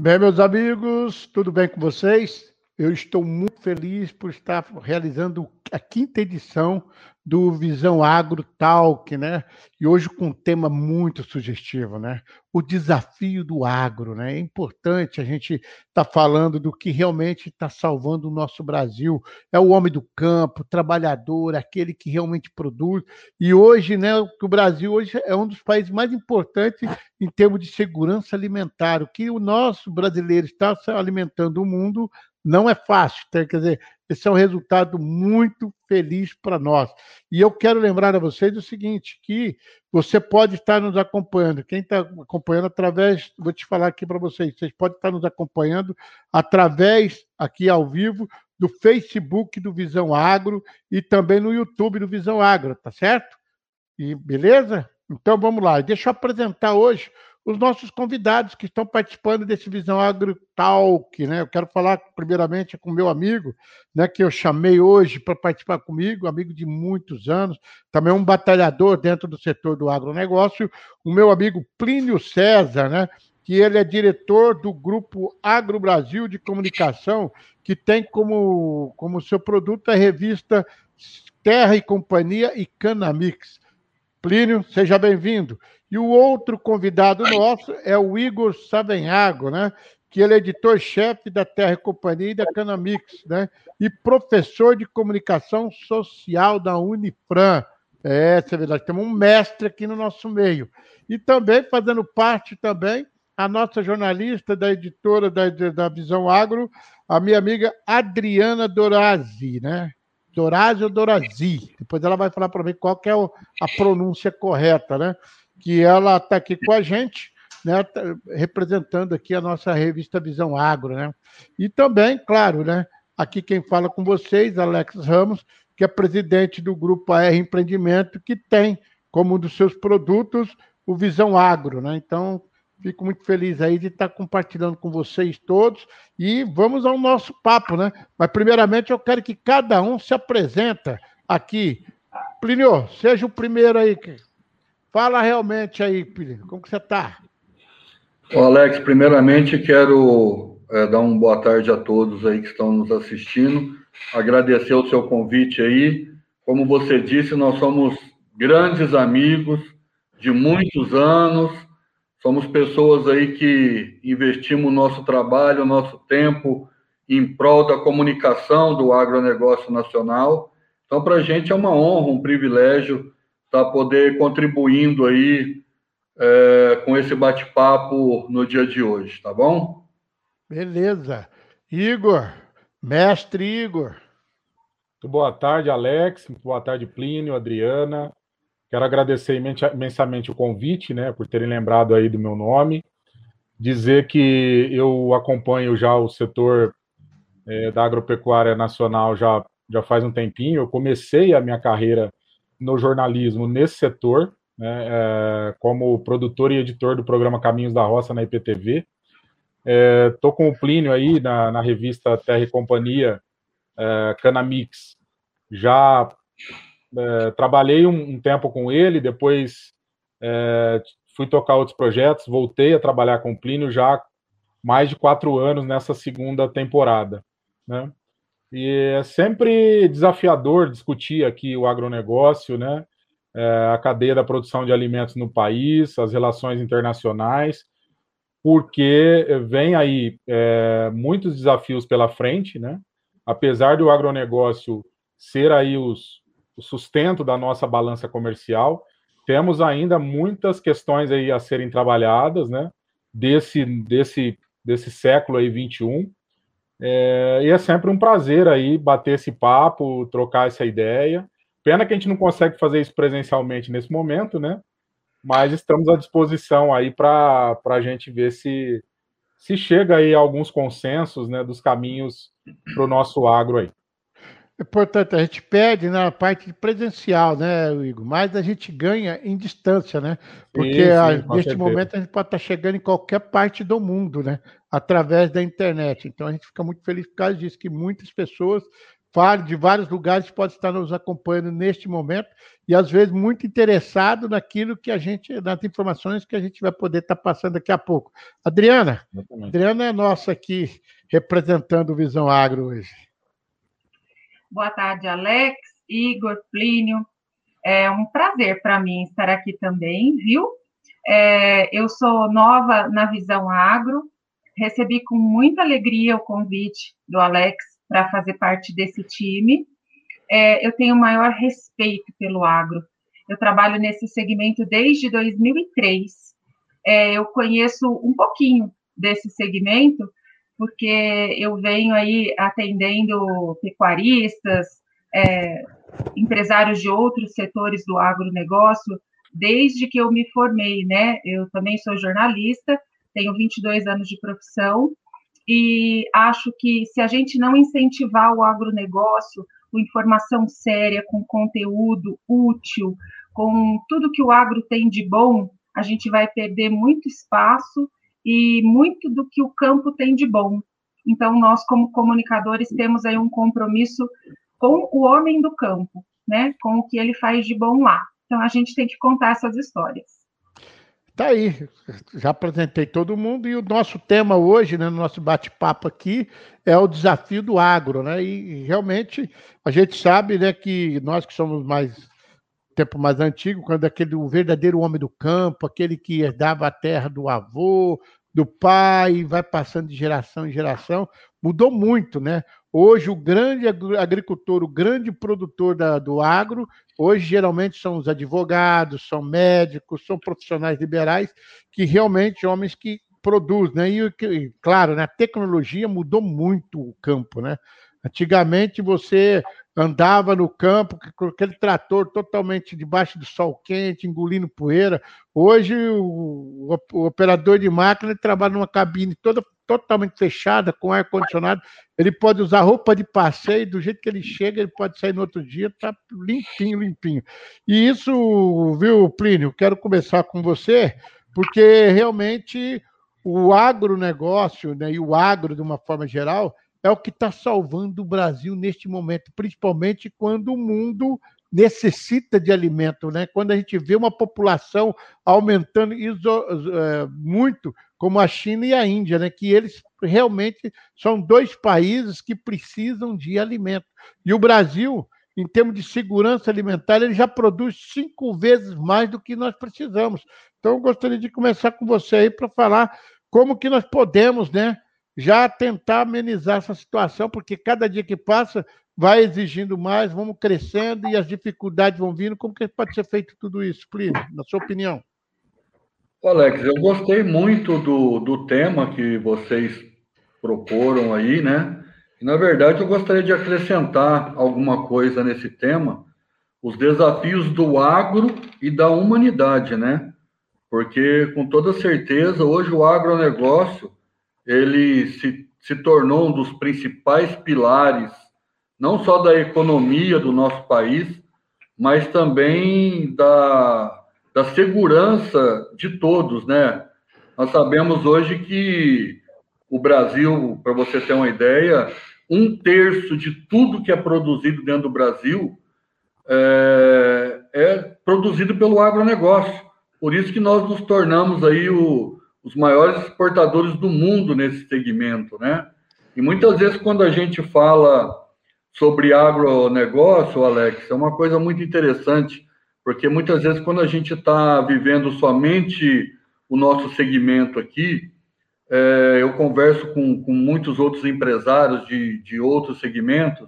Bem, meus amigos, tudo bem com vocês? Eu estou muito feliz por estar realizando a quinta edição do Visão Agro Talk, né? E hoje com um tema muito sugestivo, né? O desafio do agro, né? É importante a gente estar tá falando do que realmente está salvando o nosso Brasil. É o homem do campo, trabalhador, aquele que realmente produz. E hoje, né? O Brasil hoje é um dos países mais importantes em termos de segurança alimentar. O que o nosso brasileiro está alimentando o mundo não é fácil, quer dizer, esse é um resultado muito feliz para nós. E eu quero lembrar a vocês o seguinte, que você pode estar nos acompanhando. Quem está acompanhando através, vou te falar aqui para vocês, vocês podem estar nos acompanhando através, aqui ao vivo, do Facebook do Visão Agro e também no YouTube do Visão Agro, tá certo? E beleza? Então vamos lá. Deixa eu apresentar hoje os nossos convidados que estão participando desse Visão Agro Talk, né? Eu quero falar primeiramente com meu amigo, né, que eu chamei hoje para participar comigo, amigo de muitos anos, também um batalhador dentro do setor do agronegócio, o meu amigo Plínio César, né? Que ele é diretor do grupo Agro Brasil de Comunicação, que tem como, como seu produto a revista Terra e Companhia e Canamix. Plínio, seja bem-vindo. E o outro convidado nosso é o Igor Savenhago, né? que ele é editor-chefe da Terra e Companhia e da Canamix, né? e professor de comunicação social da Unifran. É, é verdade, temos um mestre aqui no nosso meio. E também fazendo parte também a nossa jornalista da editora da, da Visão Agro, a minha amiga Adriana Dorazzi, né? Dorazzi ou Dorazzi? Depois ela vai falar para mim qual é a pronúncia correta, né? Que ela está aqui com a gente, né, tá representando aqui a nossa revista Visão Agro, né? E também, claro, né, aqui quem fala com vocês, Alex Ramos, que é presidente do grupo AR Empreendimento, que tem como um dos seus produtos o Visão Agro, né? Então, fico muito feliz aí de estar compartilhando com vocês todos e vamos ao nosso papo, né? Mas primeiramente eu quero que cada um se apresenta aqui. Plínio, seja o primeiro aí. Fala realmente aí, como que você está? Alex, primeiramente quero é, dar uma boa tarde a todos aí que estão nos assistindo, agradecer o seu convite aí. Como você disse, nós somos grandes amigos de muitos anos, somos pessoas aí que investimos nosso trabalho, nosso tempo em prol da comunicação do agronegócio nacional. Então, para a gente é uma honra, um privilégio para poder contribuindo aí é, com esse bate-papo no dia de hoje, tá bom? Beleza. Igor, mestre Igor. Muito boa tarde, Alex. Muito boa tarde, Plínio, Adriana. Quero agradecer imensamente o convite, né, por terem lembrado aí do meu nome. Dizer que eu acompanho já o setor é, da agropecuária nacional já, já faz um tempinho. Eu comecei a minha carreira no jornalismo nesse setor, né, é, como produtor e editor do programa Caminhos da Roça na IPTV. Estou é, com o Plínio aí na, na revista Terra e Companhia, é, Canamix. Já é, trabalhei um, um, tempo com ele, depois é, fui tocar outros projetos, voltei a trabalhar com o Plínio já mais de quatro anos nessa segunda temporada. Né? E é sempre desafiador discutir aqui o agronegócio, né? É, a cadeia da produção de alimentos no país, as relações internacionais, porque vem aí é, muitos desafios pela frente, né? Apesar do agronegócio ser aí os, o sustento da nossa balança comercial, temos ainda muitas questões aí a serem trabalhadas, né? Desse, desse, desse século aí 21, é, e é sempre um prazer aí bater esse papo, trocar essa ideia. Pena que a gente não consegue fazer isso presencialmente nesse momento, né? Mas estamos à disposição aí para a gente ver se, se chega aí a alguns consensos né, dos caminhos para o nosso agro aí. É importante, a gente pede na parte presencial, né, Igor? Mas a gente ganha em distância, né? Porque sim, sim, neste certeza. momento a gente pode estar chegando em qualquer parte do mundo, né? Através da internet. Então a gente fica muito feliz por causa disso, que muitas pessoas de vários lugares pode estar nos acompanhando neste momento e às vezes muito interessado naquilo que a gente, nas informações que a gente vai poder estar passando daqui a pouco. Adriana, Exatamente. Adriana é nossa aqui representando o Visão Agro hoje. Boa tarde, Alex, Igor, Plínio. É um prazer para mim estar aqui também, viu? É, eu sou nova na Visão Agro, recebi com muita alegria o convite do Alex para fazer parte desse time. É, eu tenho maior respeito pelo agro. Eu trabalho nesse segmento desde 2003. É, eu conheço um pouquinho desse segmento, porque eu venho aí atendendo pecuaristas, é, empresários de outros setores do agronegócio, desde que eu me formei, né? Eu também sou jornalista, tenho 22 anos de profissão, e acho que se a gente não incentivar o agronegócio com informação séria, com conteúdo útil, com tudo que o agro tem de bom, a gente vai perder muito espaço e muito do que o campo tem de bom. Então, nós, como comunicadores, temos aí um compromisso com o homem do campo, né? Com o que ele faz de bom lá. Então, a gente tem que contar essas histórias. Tá aí, já apresentei todo mundo e o nosso tema hoje, né, no nosso bate-papo aqui, é o desafio do agro, né? E realmente a gente sabe, né, que nós que somos mais tempo mais antigo, quando aquele o verdadeiro homem do campo, aquele que herdava a terra do avô, do pai, vai passando de geração em geração, mudou muito, né? Hoje, o grande agricultor, o grande produtor da, do agro, hoje geralmente são os advogados, são médicos, são profissionais liberais, que realmente homens que produzem, né? E, claro, né, a tecnologia mudou muito o campo, né? Antigamente você andava no campo com aquele trator totalmente debaixo do sol quente, engolindo poeira. Hoje o, o operador de máquina trabalha numa cabine toda totalmente fechada, com ar-condicionado. Ele pode usar roupa de passeio, do jeito que ele chega, ele pode sair no outro dia, tá limpinho, limpinho. E isso, viu, Plínio, quero começar com você, porque realmente o agronegócio, né, e o agro, de uma forma geral, é o que está salvando o Brasil neste momento, principalmente quando o mundo necessita de alimento, né? Quando a gente vê uma população aumentando iso, é, muito, como a China e a Índia, né? Que eles realmente são dois países que precisam de alimento. E o Brasil, em termos de segurança alimentar, ele já produz cinco vezes mais do que nós precisamos. Então, eu gostaria de começar com você aí para falar como que nós podemos, né? Já tentar amenizar essa situação, porque cada dia que passa vai exigindo mais, vamos crescendo e as dificuldades vão vindo. Como que pode ser feito tudo isso, Plínio, na sua opinião? Alex, eu gostei muito do, do tema que vocês proporam aí, né? Na verdade, eu gostaria de acrescentar alguma coisa nesse tema, os desafios do agro e da humanidade, né? Porque, com toda certeza, hoje o agronegócio, ele se, se tornou um dos principais pilares não só da economia do nosso país, mas também da, da segurança de todos, né? Nós sabemos hoje que o Brasil, para você ter uma ideia, um terço de tudo que é produzido dentro do Brasil é, é produzido pelo agronegócio. Por isso que nós nos tornamos aí o, os maiores exportadores do mundo nesse segmento, né? E muitas vezes quando a gente fala sobre agronegócio, Alex, é uma coisa muito interessante, porque muitas vezes quando a gente está vivendo somente o nosso segmento aqui, é, eu converso com, com muitos outros empresários de, de outros segmentos,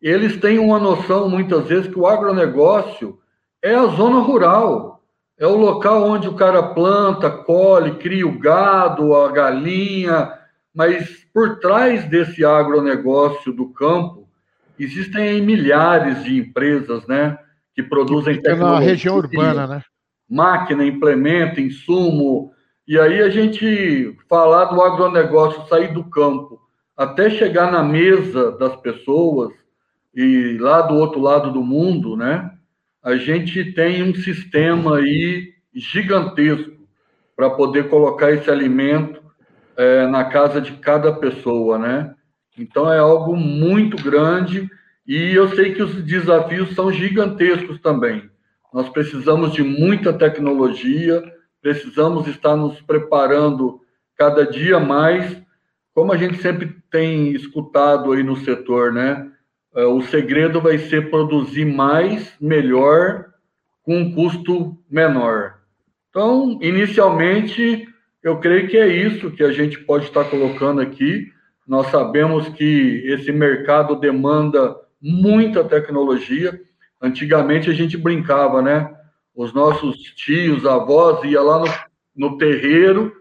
eles têm uma noção, muitas vezes, que o agronegócio é a zona rural, é o local onde o cara planta, colhe, cria o gado, a galinha, mas por trás desse agronegócio do campo, existem milhares de empresas, né, que produzem que tecnologia. na região urbana, né? Máquina, implemento, insumo. E aí a gente falar do agronegócio, sair do campo, até chegar na mesa das pessoas e lá do outro lado do mundo, né? A gente tem um sistema aí gigantesco para poder colocar esse alimento é, na casa de cada pessoa, né? Então é algo muito grande E eu sei que os desafios são gigantescos também. Nós precisamos de muita tecnologia, precisamos estar nos preparando cada dia mais, como a gente sempre tem escutado aí no setor, né? É, o segredo vai ser produzir mais, melhor, com um custo menor. Então, inicialmente, eu creio que é isso que a gente pode estar colocando aqui. Nós sabemos que esse mercado demanda muita tecnologia. Antigamente a gente brincava, né? Os nossos tios, avós, ia lá no, no terreiro,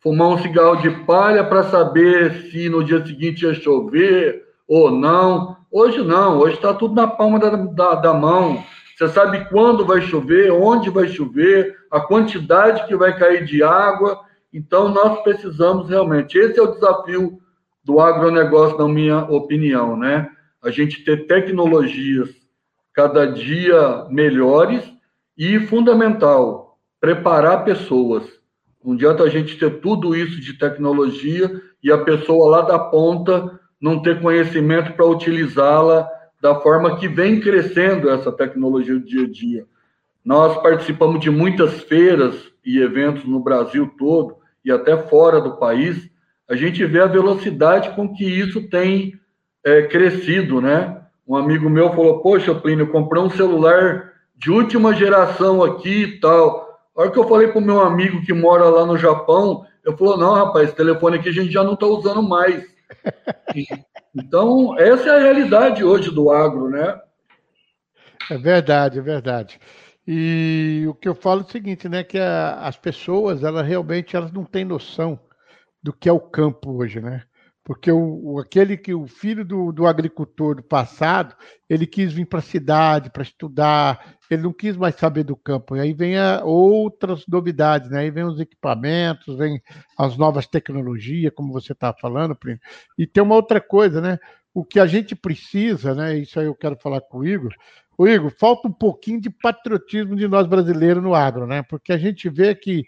fumar um cigarro de palha para saber se no dia seguinte ia chover ou não. Hoje não, hoje está tudo na palma da, da, da mão. Você sabe quando vai chover, onde vai chover, a quantidade que vai cair de água. Então, nós precisamos realmente. Esse é o desafio do agronegócio, na minha opinião, né? A gente ter tecnologias cada dia melhores e, fundamental, preparar pessoas. Não adianta a gente ter tudo isso de tecnologia e a pessoa lá da ponta não ter conhecimento para utilizá-la da forma que vem crescendo essa tecnologia do dia a dia. Nós participamos de muitas feiras e eventos no Brasil todo e até fora do país. A gente vê a velocidade com que isso tem é, crescido, né? Um amigo meu falou: Poxa, Plínio, comprei um celular de última geração aqui e tal. A hora que eu falei para o meu amigo que mora lá no Japão, eu falou: Não, rapaz, esse telefone aqui a gente já não está usando mais. Então, essa é a realidade hoje do agro, né? É verdade, é verdade. E o que eu falo é o seguinte, né, que a, as pessoas, elas realmente elas não têm noção do que é o campo hoje, né? Porque o, aquele que o filho do, do agricultor do passado, ele quis vir para a cidade para estudar, ele não quis mais saber do campo. E aí vem a, outras novidades, né? Aí vem os equipamentos, vem as novas tecnologias, como você está falando, Primo. E tem uma outra coisa, né? O que a gente precisa, né? Isso aí eu quero falar com o Igor. O Igor, falta um pouquinho de patriotismo de nós brasileiros no agro, né? Porque a gente vê que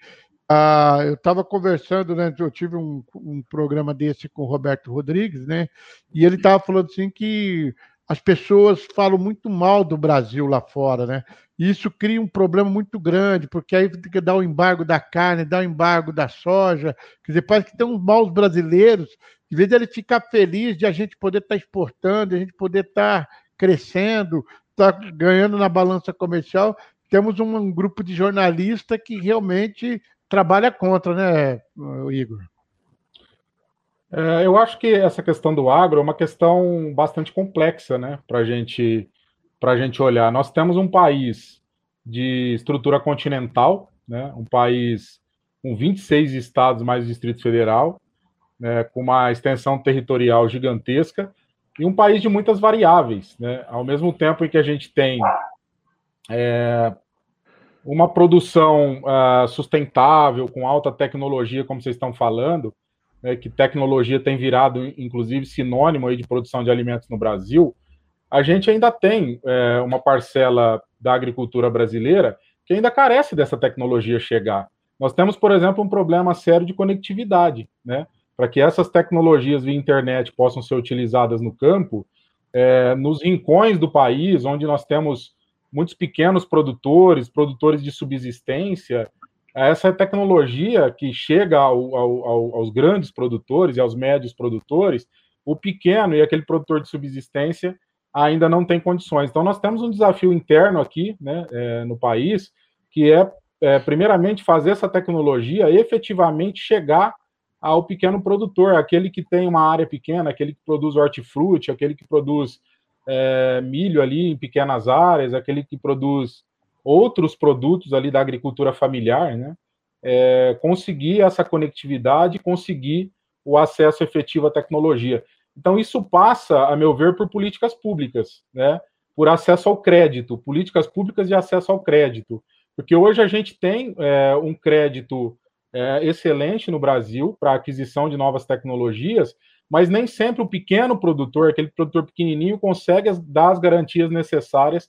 ah, eu estava conversando, né? Eu tive um, um, programa desse com o Roberto Rodrigues, né? E ele estava falando assim que as pessoas falam muito mal do Brasil lá fora, né? E isso cria um problema muito grande, porque aí tem que dar o embargo da carne, dar o embargo da soja. Quer dizer, parece que tem uns maus brasileiros, em vez de ele ficar feliz de a gente poder estar tá exportando, de a gente poder estar tá crescendo, estar tá ganhando na balança comercial, temos um, um grupo de jornalistas que realmente trabalha contra, né, Igor? É, eu acho que essa questão do agro é uma questão bastante complexa, né, para gente, a gente olhar. Nós temos um país de estrutura continental, né, um país com 26 estados mais Distrito Federal, né, com uma extensão territorial gigantesca, e um país de muitas variáveis. Né, ao mesmo tempo em que a gente tem é, uma produção uh, sustentável, com alta tecnologia, como vocês estão falando, né, que tecnologia tem virado, inclusive, sinônimo aí de produção de alimentos no Brasil, a gente ainda tem é, uma parcela da agricultura brasileira que ainda carece dessa tecnologia chegar. Nós temos, por exemplo, um problema sério de conectividade, né? Para que essas tecnologias via internet possam ser utilizadas no campo, é, nos rincões do país, onde nós temos muitos pequenos produtores, produtores de subsistência, essa tecnologia que chega ao, ao, aos grandes produtores e aos médios produtores, o pequeno e aquele produtor de subsistência ainda não tem condições. Então, nós temos um desafio interno aqui né, é, no país, que é, é, primeiramente, fazer essa tecnologia efetivamente chegar ao pequeno produtor, aquele que tem uma área pequena, aquele que produz hortifruti, aquele que produz é, milho ali em pequenas áreas, aquele que produz outros produtos ali da agricultura familiar, né? É, conseguir essa conectividade, conseguir o acesso efetivo à tecnologia. Então, isso passa, a meu ver, por políticas públicas, né? por acesso ao crédito, políticas públicas de acesso ao crédito. Porque hoje a gente tem é, um crédito é, excelente no Brasil para aquisição de novas tecnologias, mas nem sempre o pequeno produtor, aquele produtor pequenininho, consegue dar as garantias necessárias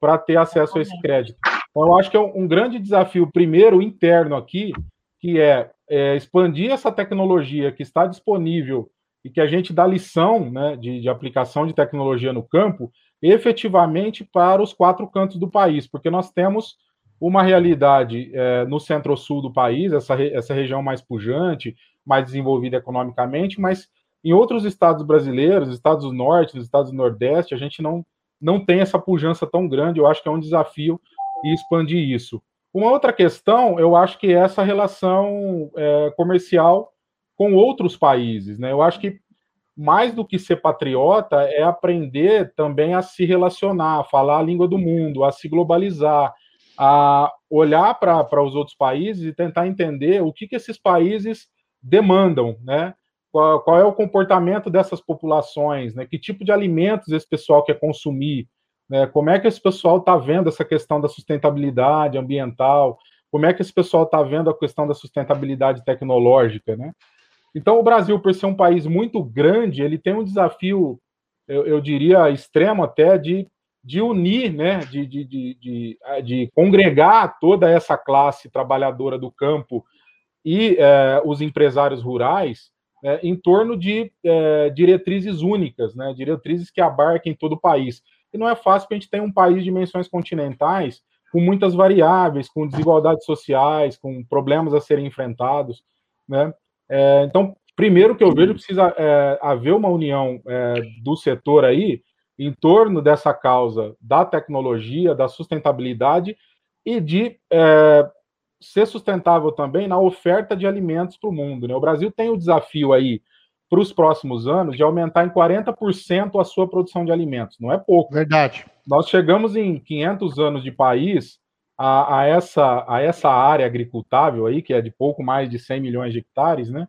para ter acesso a esse crédito. Então, eu acho que é um, grande desafio, primeiro, interno aqui, que é, é, expandir essa tecnologia que está disponível e que a gente dá lição né, de, de aplicação de tecnologia no campo efetivamente para os quatro cantos do país, porque nós temos uma realidade é, no centro-sul do país, essa, essa região mais pujante, mais desenvolvida economicamente, mas em outros estados brasileiros, estados do norte, estados do nordeste, a gente não, não tem essa pujança tão grande. Eu acho que é um desafio expandir isso. Uma outra questão, eu acho que é essa relação é, comercial com outros países. Né? Eu acho que mais do que ser patriota é aprender também a se relacionar, a falar a língua do mundo, a se globalizar, a olhar para os outros países e tentar entender o que, que esses países demandam, né? Qual, qual, é o comportamento dessas populações, né? Que tipo de alimentos esse pessoal quer consumir, né? Como é que esse pessoal está vendo essa questão da sustentabilidade ambiental? Como é que esse pessoal está vendo a questão da sustentabilidade tecnológica, né? Então, o Brasil, por ser um país muito grande, ele tem um desafio, eu, eu diria, extremo até, de, de unir, né, de, de, de, de, congregar toda essa classe trabalhadora do campo e é, os empresários rurais é, em torno de é, diretrizes únicas, né, diretrizes que abarquem todo o país. E não é fácil porque a gente tem um país de dimensões continentais com muitas variáveis, com desigualdades sociais, com problemas a serem enfrentados, né? É, então, primeiro que eu vejo, precisa é, haver uma união é, do setor aí em torno dessa causa da tecnologia, da sustentabilidade e de é, ser sustentável também na oferta de alimentos para o mundo. Né? O Brasil tem o desafio aí para os próximos anos de aumentar em 40% a sua produção de alimentos. Não é pouco. Verdade. Nós chegamos em 500 anos de país a, a, essa, a essa área agricultável aí, que é de pouco mais de 100 milhões de hectares, né?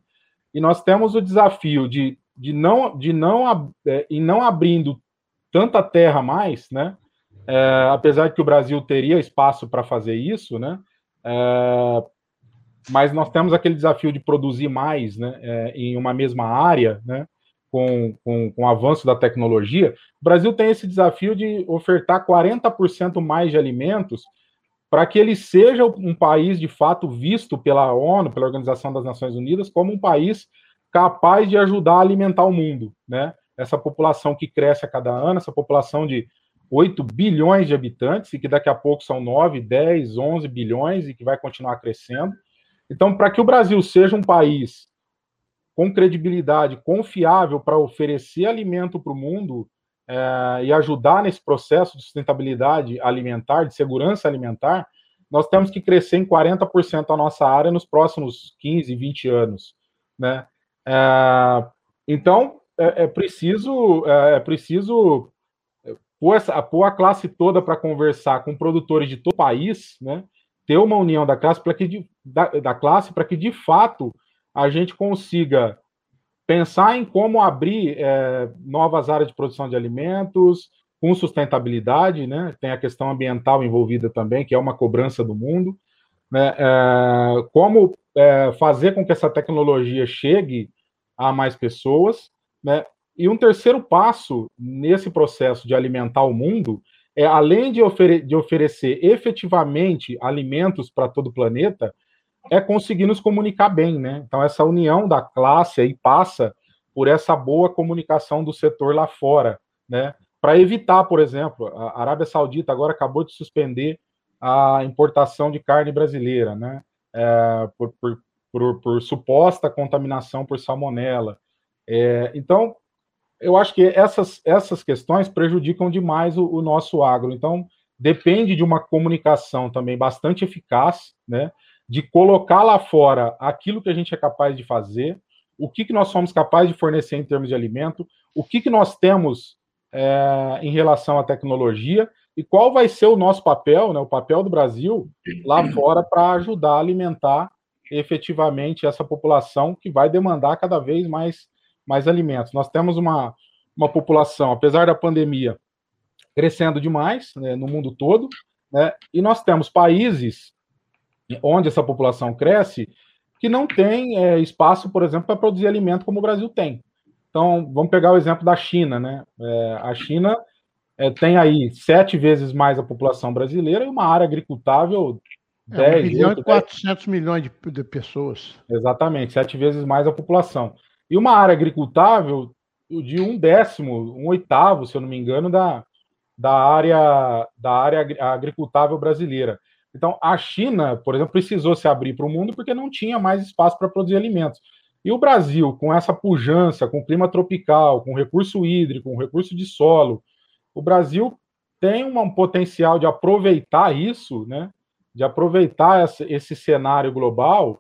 E nós temos o desafio de, de não de não é, e não abrindo tanta terra mais, né? É, apesar de que o Brasil teria espaço para fazer isso, né? É, mas nós temos aquele desafio de produzir mais, né? É, em uma mesma área, né? Com, com, com o avanço da tecnologia, o Brasil tem esse desafio de ofertar 40% mais de alimentos para que ele seja um país de fato visto pela ONU, pela Organização das Nações Unidas, como um país capaz de ajudar a alimentar o mundo, né? Essa população que cresce a cada ano, essa população de 8 bilhões de habitantes, e que daqui a pouco são 9, 10, 11 bilhões, e que vai continuar crescendo. Então, para que o Brasil seja um país com credibilidade, confiável para oferecer alimento para o mundo, é, e ajudar nesse processo de sustentabilidade alimentar, de segurança alimentar, nós temos que crescer em 40% a nossa área nos próximos 15, 20 anos. Né? É, então, é, é preciso, é, é preciso pôr, essa, pôr a classe toda para conversar com produtores de todo o país, né? ter uma união da classe para que de, da, da classe para que de fato a gente consiga pensar em como abrir é, novas áreas de produção de alimentos com sustentabilidade, né? Tem a questão ambiental envolvida também, que é uma cobrança do mundo, né? É, como é, fazer com que essa tecnologia chegue a mais pessoas, né? E um terceiro passo nesse processo de alimentar o mundo é, além de, ofere de oferecer efetivamente alimentos para todo o planeta, é conseguir nos comunicar bem, né? Então, essa união da classe aí passa por essa boa comunicação do setor lá fora, né? Para evitar, por exemplo, a Arábia Saudita agora acabou de suspender a importação de carne brasileira, né? É, por, por, por, por, suposta contaminação por salmonela. É, então, eu acho que essas, essas questões prejudicam demais o, o nosso agro. Então, depende de uma comunicação também bastante eficaz, né? de colocar lá fora aquilo que a gente é capaz de fazer, o que, que nós somos capazes de fornecer em termos de alimento, o que, que nós temos é, em relação à tecnologia e qual vai ser o nosso papel, né, o papel do Brasil lá fora para ajudar a alimentar efetivamente essa população que vai demandar cada vez mais, mais alimentos. Nós temos uma, uma população, apesar da pandemia, crescendo demais né, no mundo todo, né, e nós temos países onde essa população cresce, que não tem é, espaço, por exemplo, para produzir alimento como o Brasil tem. Então, vamos pegar o exemplo da China, né? É, a China é, tem aí sete vezes mais a população brasileira e uma área agricultável 10, é, 1 bilhão 8, e 400 10... milhões de, de, pessoas. Exatamente, sete vezes mais a população. E uma área agricultável de um décimo, um oitavo, se eu não me engano, da, da área da área agricultável brasileira. Então, a China, por exemplo, precisou se abrir para o mundo porque não tinha mais espaço para produzir alimentos. E o Brasil, com essa pujança, com clima tropical, com recurso hídrico, com recurso de solo, o Brasil tem um potencial de aproveitar isso, né? De aproveitar esse cenário global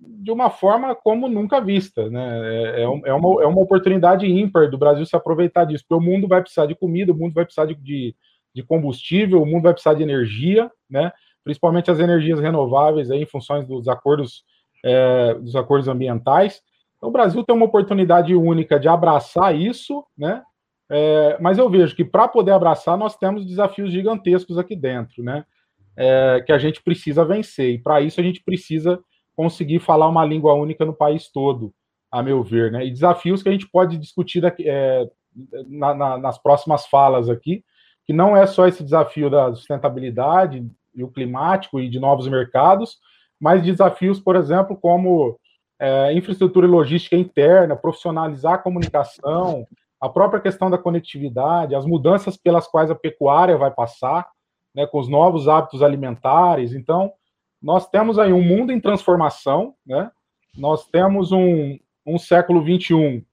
de uma forma como nunca vista, né? É, é, é, uma, é uma oportunidade ímpar do Brasil se aproveitar disso, porque o mundo vai precisar de comida, o mundo vai precisar de, de, de combustível, o mundo vai precisar de energia, né? Principalmente as energias renováveis aí, em função dos acordos, é, dos acordos ambientais. Então, o Brasil tem uma oportunidade única de abraçar isso, né? É, mas eu vejo que para poder abraçar, nós temos desafios gigantescos aqui dentro, né? É, que a gente precisa vencer. E para isso a gente precisa conseguir falar uma língua única no país todo, a meu ver, né? E desafios que a gente pode discutir daqui, é, na, na, nas próximas falas aqui, que não é só esse desafio da sustentabilidade e o climático e de novos mercados, mas desafios, por exemplo, como é, infraestrutura e logística interna, profissionalizar a comunicação, a própria questão da conectividade, as mudanças pelas quais a pecuária vai passar, né, com os novos hábitos alimentares. Então, nós temos aí um mundo em transformação, né? Nós temos um, um século XXI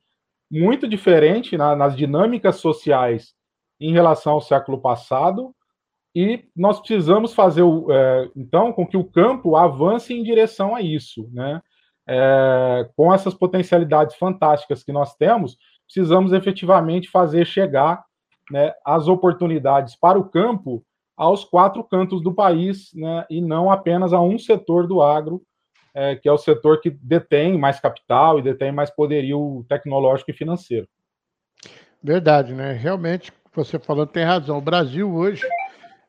muito diferente na, nas dinâmicas sociais em relação ao século passado, e nós precisamos fazer, é, então, com que o campo avance em direção a isso, né? É, com essas potencialidades fantásticas que nós temos, precisamos efetivamente fazer chegar né, as oportunidades para o campo aos quatro cantos do país, né, e não apenas a um setor do agro, é, que é o setor que detém mais capital e detém mais poderio tecnológico e financeiro. Verdade, né? Realmente, você falando tem razão. O Brasil hoje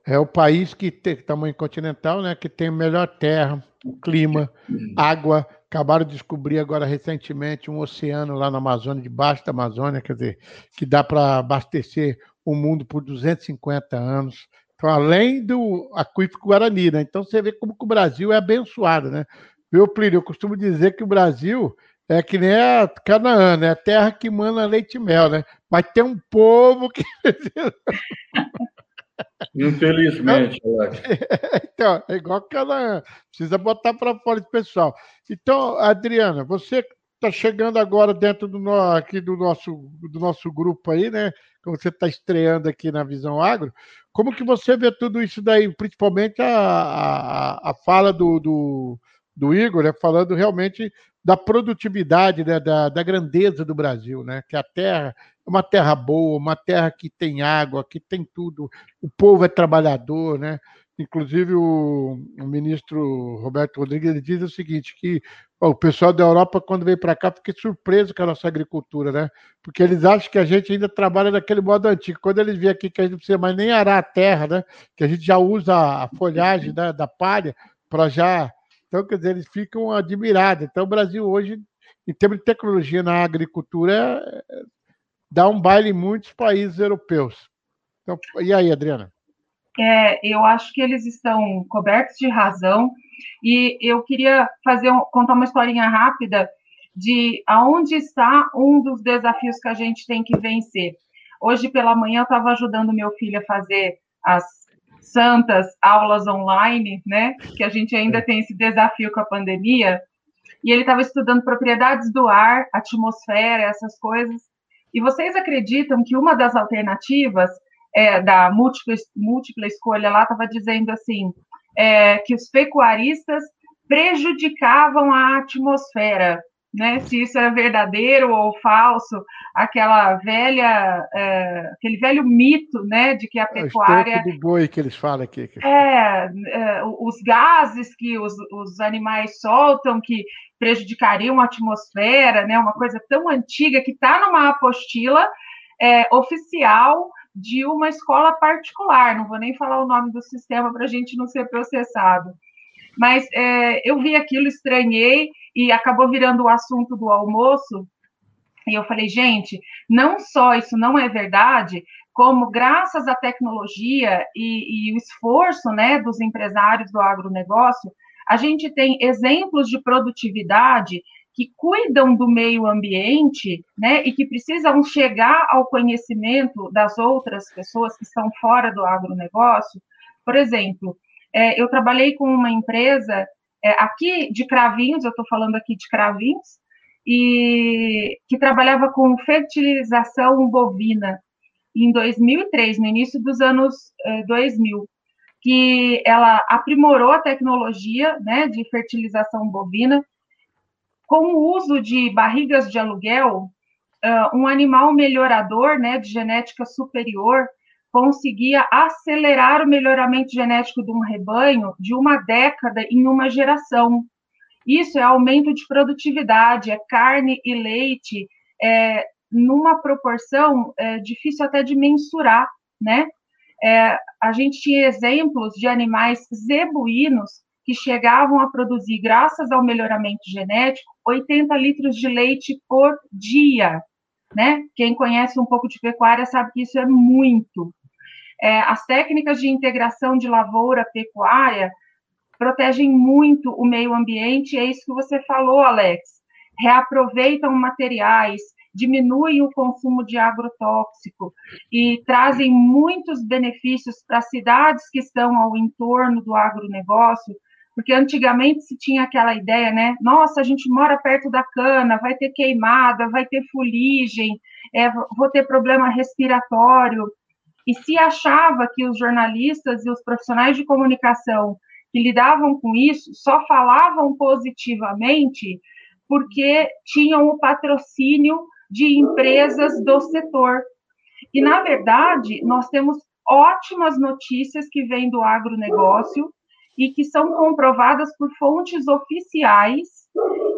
é o país que tem tamanho continental, né, que tem melhor terra, clima, água. Acabaram de descobrir agora recentemente um oceano lá na Amazônia, debaixo da Amazônia, quer dizer, que dá para abastecer o mundo por 250 anos. Então, além do aquífero Guarani, né? Então você vê como que o Brasil é abençoado, né? Meu Plínio, eu costumo dizer que o Brasil é que nem a Canaã, né? A terra que manda leite e mel, né? Mas tem um povo que. Infelizmente, Alex. Então, é igual Canaã. Precisa botar para fora esse pessoal. Então, Adriana, você está chegando agora dentro do, no, aqui do, nosso, do nosso grupo aí, né? Como você está estreando aqui na Visão Agro, como que você vê tudo isso daí, principalmente a, a, a fala do, do, do Igor, né, falando realmente da produtividade, né, da, da grandeza do Brasil, né, que a terra é uma terra boa, uma terra que tem água, que tem tudo, o povo é trabalhador, né, Inclusive, o, o, ministro Roberto Rodrigues diz o seguinte: que o pessoal da Europa, quando veio para cá, fica surpreso com a nossa agricultura, né? Porque eles acham que a gente ainda trabalha daquele modo antigo. Quando eles vêm aqui que a gente não precisa mais nem arar a terra, né? Que a gente já usa a folhagem da, da palha para já. Então, quer dizer, eles ficam admirados. Então, o Brasil hoje, em termos de tecnologia na agricultura, é, dá um baile em muitos países europeus. Então, e aí, Adriana? É, eu acho que eles estão cobertos de razão. E eu queria fazer contar uma historinha rápida de aonde está um dos desafios que a gente tem que vencer. Hoje pela manhã eu estava ajudando meu filho a fazer as santas aulas online, né? Que a gente ainda tem esse desafio com a pandemia. E ele estava estudando propriedades do ar, atmosfera, essas coisas. E vocês acreditam que uma das alternativas é, da múltipla, múltipla escolha lá estava dizendo assim é, que os pecuaristas prejudicavam a atmosfera, né? Se isso é verdadeiro ou falso, aquela velha, é, aquele velho mito, né, de que a é pecuária o do boi que eles falam aqui. É, é os gases que os, os animais soltam que prejudicariam a atmosfera, né? Uma coisa tão antiga que está numa apostila é, oficial de uma escola particular, não vou nem falar o nome do sistema para a gente não ser processado. Mas é, eu vi aquilo, estranhei e acabou virando o assunto do almoço. E eu falei, gente, não só isso não é verdade, como graças à tecnologia e, e o esforço né, dos empresários do agronegócio, a gente tem exemplos de produtividade que cuidam do meio ambiente, né, e que precisam chegar ao conhecimento das outras pessoas que estão fora do agronegócio. Por exemplo, é, eu trabalhei com uma empresa é, aqui de Cravinhos, eu estou falando aqui de Cravinhos, e que trabalhava com fertilização bovina em 2003, no início dos anos é, 2000, que ela aprimorou a tecnologia né, de fertilização bovina com o uso de barrigas de aluguel, uh, um animal melhorador, né, de genética superior, conseguia acelerar o melhoramento genético de um rebanho de uma década em uma geração. Isso é aumento de produtividade, é carne e leite, é, numa proporção é, difícil até de mensurar, né? É, a gente tinha exemplos de animais zebuínos que chegavam a produzir, graças ao melhoramento genético, 80 litros de leite por dia. Né? Quem conhece um pouco de pecuária sabe que isso é muito. É, as técnicas de integração de lavoura-pecuária protegem muito o meio ambiente, é isso que você falou, Alex. Reaproveitam materiais, diminuem o consumo de agrotóxico e trazem muitos benefícios para as cidades que estão ao entorno do agronegócio, porque antigamente se tinha aquela ideia, né? Nossa, a gente mora perto da cana, vai ter queimada, vai ter fuligem, é, vou ter problema respiratório. E se achava que os jornalistas e os profissionais de comunicação que lidavam com isso só falavam positivamente porque tinham o patrocínio de empresas do setor. E, na verdade, nós temos ótimas notícias que vêm do agronegócio e que são comprovadas por fontes oficiais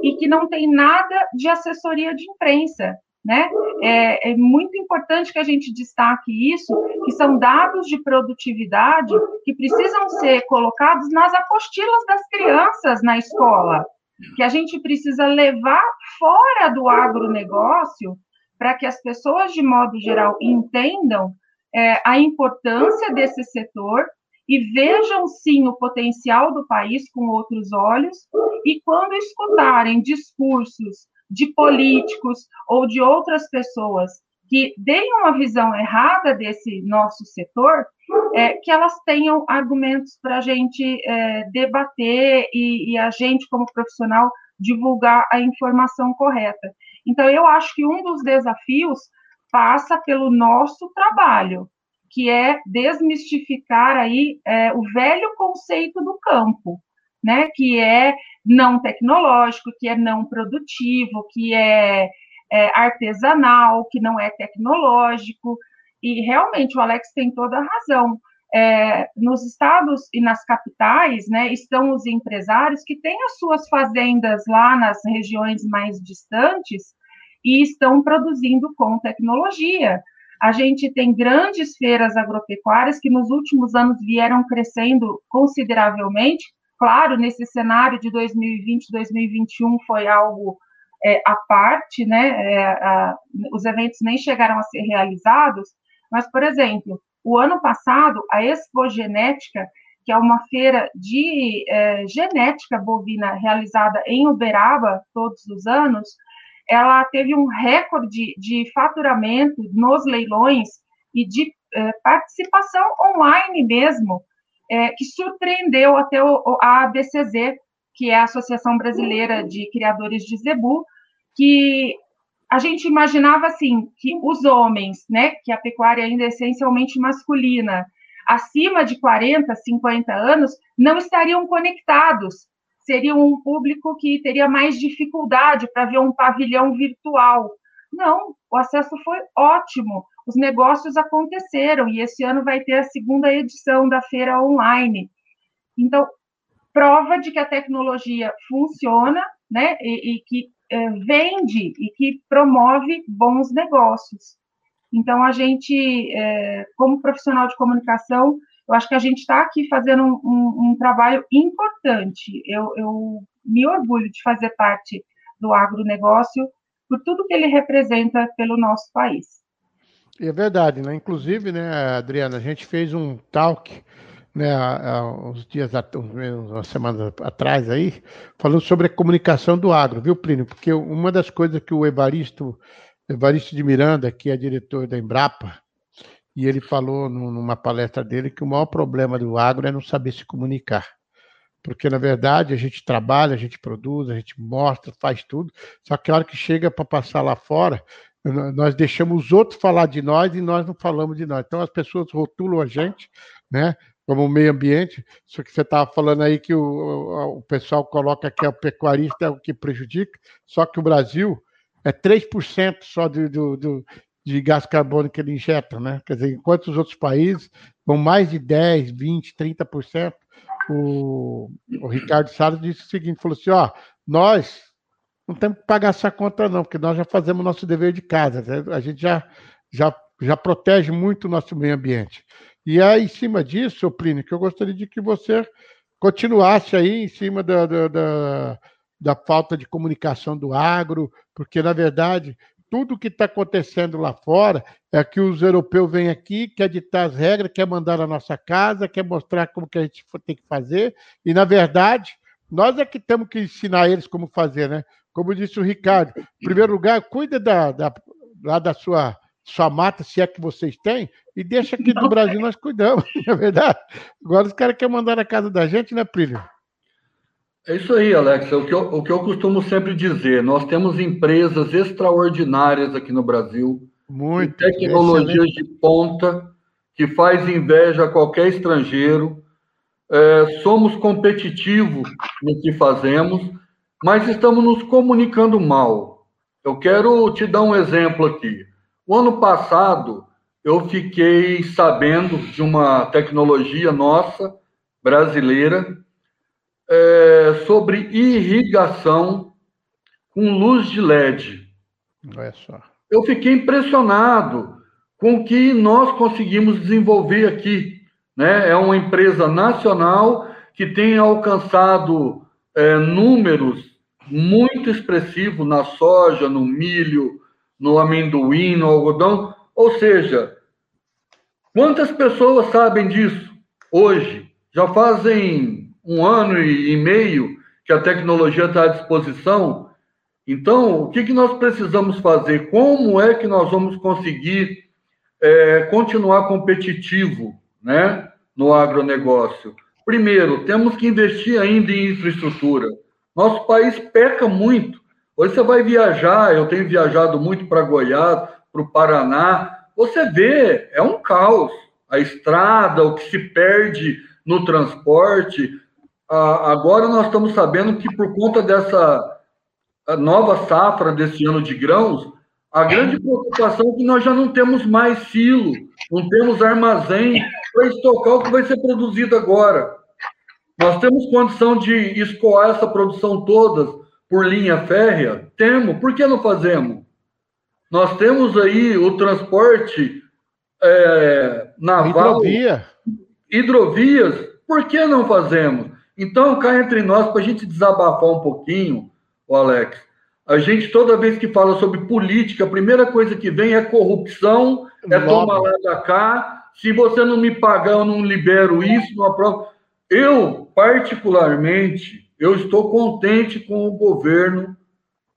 e que não tem nada de assessoria de imprensa, né? É, é, muito importante que a gente destaque isso, que são dados de produtividade que precisam ser colocados nas apostilas das crianças na escola, que a gente precisa levar fora do agronegócio para que as pessoas, de modo geral, entendam é, a importância desse setor e vejam sim o potencial do país com outros olhos, e quando escutarem discursos de políticos ou de outras pessoas que deem uma visão errada desse nosso setor, é, que elas tenham argumentos para a gente é, debater e, e a gente, como profissional, divulgar a informação correta. Então, eu acho que um dos desafios passa pelo nosso trabalho, que é desmistificar aí é, o velho conceito do campo, né? Que é não tecnológico, que é não produtivo, que é, é artesanal, que não é tecnológico. E realmente o Alex tem toda a razão. É, nos estados e nas capitais, né, estão os empresários que têm as suas fazendas lá nas regiões mais distantes e estão produzindo com tecnologia. A gente tem grandes feiras agropecuárias que nos últimos anos vieram crescendo consideravelmente. Claro, nesse cenário de 2020, 2021 foi algo é, à parte, né? É, a, os eventos nem chegaram a ser realizados, mas, por exemplo, o ano passado, a Expo Genética, que é uma feira de é, genética bovina realizada em Uberaba todos os anos, ela teve um recorde de faturamento nos leilões e de é, participação online mesmo, é, que surpreendeu até o, a ABCZ, que é a Associação Brasileira de Criadores de Zebu, que a gente imaginava assim que os homens, né, que a pecuária ainda é essencialmente masculina, acima de 40, 50 anos, não estariam conectados seria um público que teria mais dificuldade para ver um pavilhão virtual. Não, o acesso foi ótimo, os negócios aconteceram e esse ano vai ter a segunda edição da feira online. Então, prova de que a tecnologia funciona, né, e, e que é, vende e que promove bons negócios. Então, a gente, é, como profissional de comunicação, eu acho que a gente está aqui fazendo um, um, um trabalho importante. Eu, eu, me orgulho de fazer parte do agronegócio por tudo que ele representa pelo nosso país. É verdade, né? Inclusive, né, Adriana, a gente fez um talk né, há, uns dias, umas semanas atrás aí, falando sobre a comunicação do agro, viu, Plínio? Porque uma das coisas que o Evaristo, Evaristo de Miranda, que é diretor da Embrapa, e ele falou numa palestra dele que o maior problema do agro é não saber se comunicar. Porque, na verdade, a gente trabalha, a gente produz, a gente mostra, faz tudo, só que a hora que chega para passar lá fora, nós deixamos os outros falar de nós e nós não falamos de nós. Então, as pessoas rotulam a gente, né? como meio ambiente, só que você estava falando aí que o, o pessoal coloca que é o pecuarista é o que prejudica, só que o Brasil é 3% só do, do, do, de gás carbônico que ele injeta, né? Quer dizer, enquanto os outros países vão mais de 10, 20, 30%, o, o Ricardo Salles disse o seguinte, falou assim, ó, nós não temos que pagar essa conta não, porque nós já fazemos nosso dever de casa, né? a gente já, já, já protege muito o nosso meio ambiente. E é em cima disso, Plínio, que eu gostaria de que você continuasse aí em cima da, da, da, da falta de comunicação do agro, porque, na verdade, tudo que está acontecendo lá fora é que os europeus vêm aqui, quer ditar as regras, quer mandar na nossa casa, quer mostrar como que a gente tem que fazer, e, na verdade, nós é que temos que ensinar eles como fazer, né? Como disse o Ricardo, em primeiro lugar, cuida da, da, lá da sua sua mata, se é que vocês têm, e deixa aqui do Brasil nós cuidamos, não é verdade? Agora os caras querem mandar na casa da gente, né, Plínio? É isso aí, Alex. O que, eu, o que eu costumo sempre dizer, nós temos empresas extraordinárias aqui no Brasil, Muito, tecnologias excelente. de ponta, que faz inveja a qualquer estrangeiro. É, somos competitivos no que fazemos, mas estamos nos comunicando mal. Eu quero te dar um exemplo aqui. O ano passado, eu fiquei sabendo de uma tecnologia nossa, brasileira, é, sobre irrigação com luz de LED. Olha só. Eu fiquei impressionado com o que nós conseguimos desenvolver aqui. Né? É uma empresa nacional que tem alcançado é, números muito expressivos na soja, no milho, no amendoim, no algodão. Ou seja, quantas pessoas sabem disso hoje? Já fazem um ano e meio que a tecnologia está à disposição. Então, o que, que nós precisamos fazer? Como é que nós vamos conseguir é, continuar competitivo né, no agronegócio? Primeiro, temos que investir ainda em infraestrutura. Nosso país peca muito Hoje você vai viajar, eu tenho viajado muito para Goiás, para o Paraná, você vê, é um caos. A estrada, o que se perde no transporte. Ah, agora nós estamos sabendo que por conta dessa nova safra desse ano de grãos, a grande preocupação é que nós já não temos mais silo, não temos armazém para estocar o que vai ser produzido agora. Nós temos condição de escoar essa produção toda por linha férrea? Temos. Por que não fazemos? Nós temos aí o transporte é, naval. Hidrovia. Hidrovias. Por que não fazemos? Então, cá entre nós, para a gente desabafar um pouquinho, o Alex, a gente, toda vez que fala sobre política, a primeira coisa que vem é corrupção, é tomar lá da cá. Se você não me pagar, eu não libero isso, não aprovo. Eu, particularmente, eu estou contente com o governo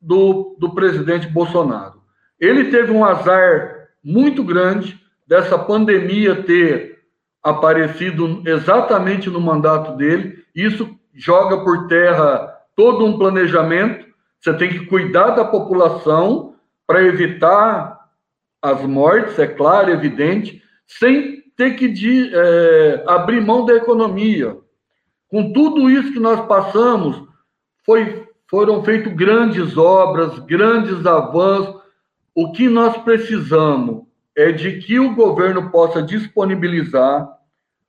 do, do presidente Bolsonaro. Ele teve um azar muito grande dessa pandemia ter aparecido exatamente no mandato dele. Isso joga por terra todo um planejamento. Você tem que cuidar da população para evitar as mortes, é claro, evidente, sem ter que de, é, abrir mão da economia. Com tudo isso que nós passamos, foi, foram feitas grandes obras, grandes avanços. O que nós precisamos é de que o governo possa disponibilizar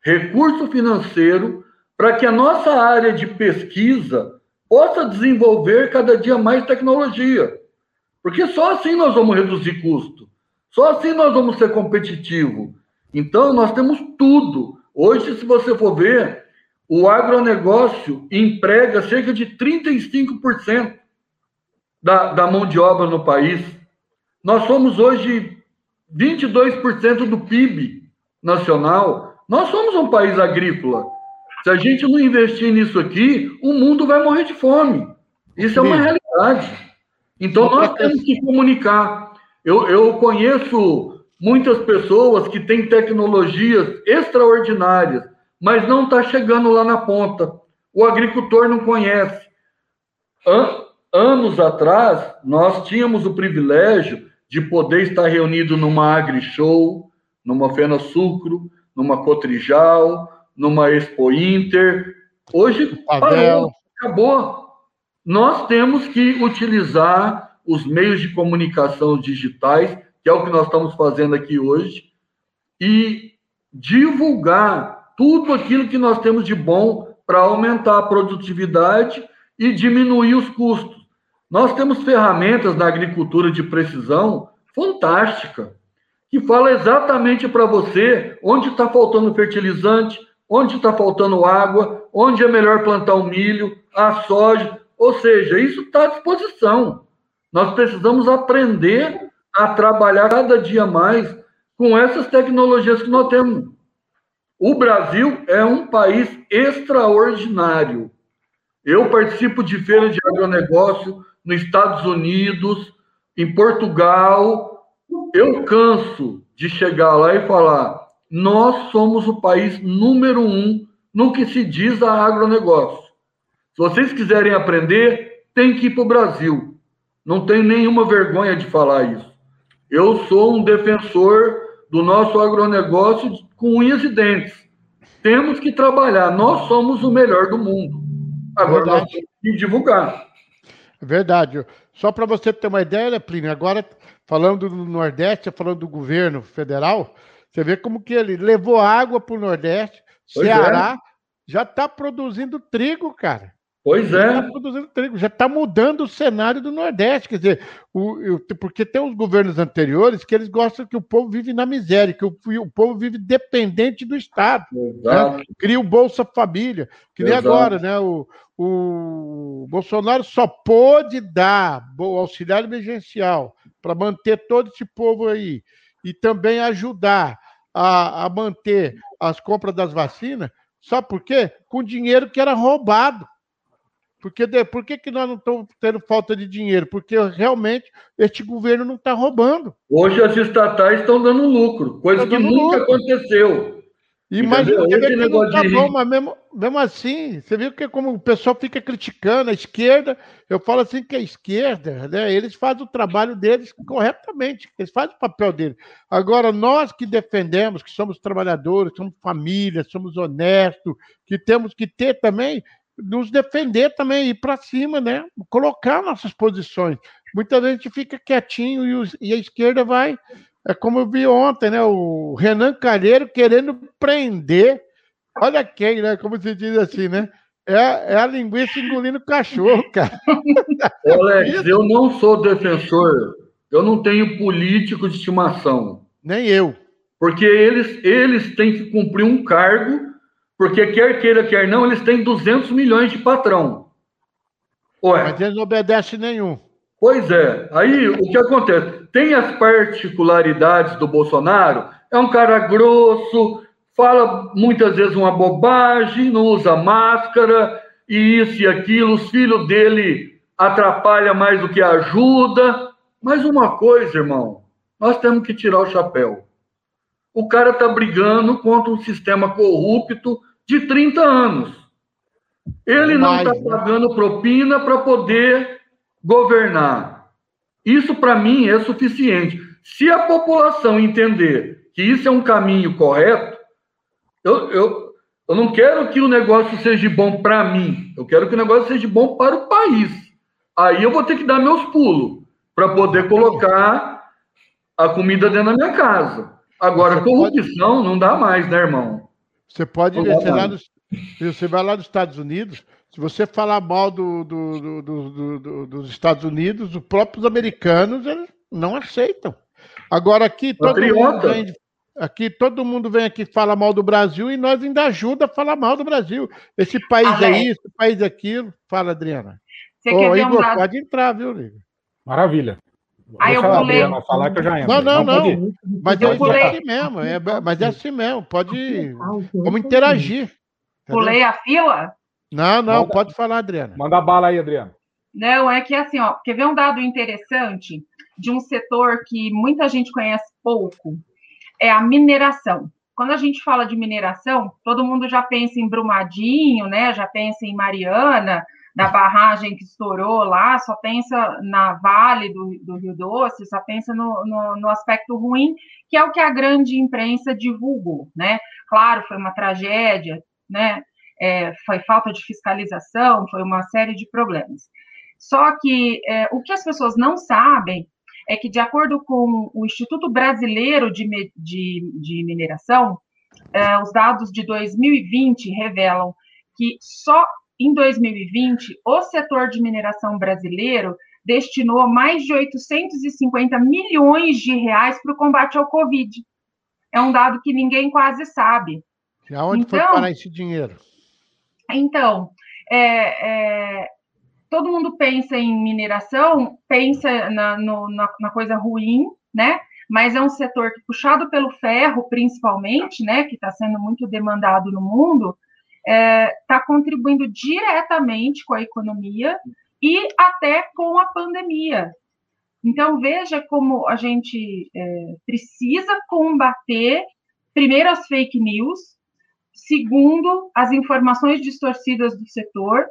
recurso financeiro para que a nossa área de pesquisa possa desenvolver cada dia mais tecnologia. Porque só assim nós vamos reduzir custo. Só assim nós vamos ser competitivos. Então, nós temos tudo. Hoje, se você for ver, o agronegócio emprega cerca de 35% da, da mão de obra no país. Nós somos hoje 22% do PIB nacional. Nós somos um país agrícola. Se a gente não investir nisso aqui, o mundo vai morrer de fome. Isso é uma realidade. Então, nós temos que comunicar. Eu, eu conheço muitas pessoas que têm tecnologias extraordinárias, mas não está chegando lá na ponta. O agricultor não conhece. An anos atrás, nós tínhamos o privilégio de poder estar reunido numa AgriShow, numa Fena Sucro, numa Cotrijal, numa Expo Inter. Hoje parou, acabou. Nós temos que utilizar os meios de comunicação digitais, que é o que nós estamos fazendo aqui hoje, e divulgar tudo aquilo que nós temos de bom para aumentar a produtividade e diminuir os custos. Nós temos ferramentas na agricultura de precisão fantástica, que fala exatamente para você onde está faltando fertilizante, onde está faltando água, onde é melhor plantar o milho, a soja, ou seja, isso está à disposição. Nós precisamos aprender a trabalhar cada dia mais com essas tecnologias que nós temos. O Brasil é um país extraordinário. Eu participo de feiras de agronegócio nos Estados Unidos, em Portugal. Eu canso de chegar lá e falar: nós somos o país número um no que se diz a agronegócio. Se vocês quiserem aprender, tem que ir para o Brasil. Não tem nenhuma vergonha de falar isso. Eu sou um defensor do nosso agronegócio com unhas e dentes. Temos que trabalhar. Nós somos o melhor do mundo. Agora Verdade. nós temos que divulgar. Verdade. Só para você ter uma ideia, né, Plínio, agora falando do Nordeste, falando do governo federal, você vê como que ele levou água para o Nordeste, pois Ceará é. já está produzindo trigo, cara. Pois já é. Tá produzindo trigo, já está mudando o cenário do Nordeste. Quer dizer, o, porque tem os governos anteriores que eles gostam que o povo vive na miséria, que o, o povo vive dependente do Estado. Né? Cria o Bolsa Família, que nem Exato. agora, né? O, o Bolsonaro só pôde dar o auxiliar emergencial para manter todo esse povo aí e também ajudar a, a manter as compras das vacinas, sabe por quê? Com dinheiro que era roubado. Porque, por que, que nós não estamos tendo falta de dinheiro? Porque realmente este governo não está roubando. Hoje as estatais estão dando lucro, coisa tá que nunca lucro. aconteceu. Imagina que não tá bom, mas mesmo, mesmo assim, você viu que como o pessoal fica criticando a esquerda, eu falo assim que a esquerda, né, eles fazem o trabalho deles corretamente, eles fazem o papel deles. Agora, nós que defendemos, que somos trabalhadores, somos família, somos honestos, que temos que ter também, nos defender também, ir para cima, né? Colocar nossas posições. Muita gente fica quietinho e, os, e a esquerda vai é como eu vi ontem, né? O Renan Calheiro querendo prender. Olha quem, né? Como se diz assim, né? É, é a linguiça engolindo cachorro, cara. Alex, eu não sou defensor, eu não tenho político de estimação. Nem eu. Porque eles, eles têm que cumprir um cargo, porque quer queira, quer não, eles têm 200 milhões de patrão. Ué. Mas eles não obedecem nenhum. Pois é. Aí o que acontece? Tem as particularidades do Bolsonaro. É um cara grosso, fala muitas vezes uma bobagem, não usa máscara, e isso e aquilo. Os filhos dele atrapalha mais do que ajuda. Mas uma coisa, irmão, nós temos que tirar o chapéu. O cara está brigando contra um sistema corrupto de 30 anos. Ele não está pagando propina para poder governar. Isso, para mim, é suficiente. Se a população entender que isso é um caminho correto, eu, eu, eu não quero que o negócio seja bom para mim, eu quero que o negócio seja bom para o país. Aí eu vou ter que dar meus pulos para poder colocar a comida dentro da minha casa. Agora, você corrupção pode... não dá mais, né, irmão? Você pode você, lá nos, você vai lá nos Estados Unidos, se você falar mal do, do, do, dos Estados Unidos, os próprios americanos eles não aceitam. Agora aqui todo mundo vem, aqui todo mundo vem aqui fala mal do Brasil e nós ainda ajuda a falar mal do Brasil. Esse país ah, é isso, esse país é aquilo. Fala, Adriana. Você Ô, quer Igor, um pode entrar, viu, Igor? Maravilha. Aí eu pulei. Adriana falar que eu já entro. Não, não, não. não. Mas eu é pulei. assim mesmo. É, mas é assim mesmo. Pode. Vamos interagir. Pulei a fila? Não, não. Manda, pode falar, Adriana. Manda bala aí, Adriana. Não, é que assim, ó, quer ver um dado interessante de um setor que muita gente conhece pouco? É a mineração. Quando a gente fala de mineração, todo mundo já pensa em Brumadinho, né? Já pensa em Mariana, da barragem que estourou lá, só pensa na Vale do, do Rio Doce, só pensa no, no, no, aspecto ruim, que é o que a grande imprensa divulgou, né? Claro, foi uma tragédia, né? É, foi falta de fiscalização, foi uma série de problemas. Só que é, o que as pessoas não sabem é que, de acordo com o Instituto Brasileiro de, de, de Mineração, é, os dados de 2020 revelam que só em 2020, o setor de mineração brasileiro destinou mais de 850 milhões de reais para o combate ao Covid. É um dado que ninguém quase sabe. E aonde então, foi parar esse dinheiro? Então, é, é, todo mundo pensa em mineração, pensa na, no, na, na, coisa ruim, né? Mas é um setor que, puxado pelo ferro, principalmente, né, que está sendo muito demandado no mundo, está é, tá contribuindo diretamente com a economia e até com a pandemia. Então, veja como a gente é, precisa combater, primeiro, as fake news, segundo, as informações distorcidas do setor,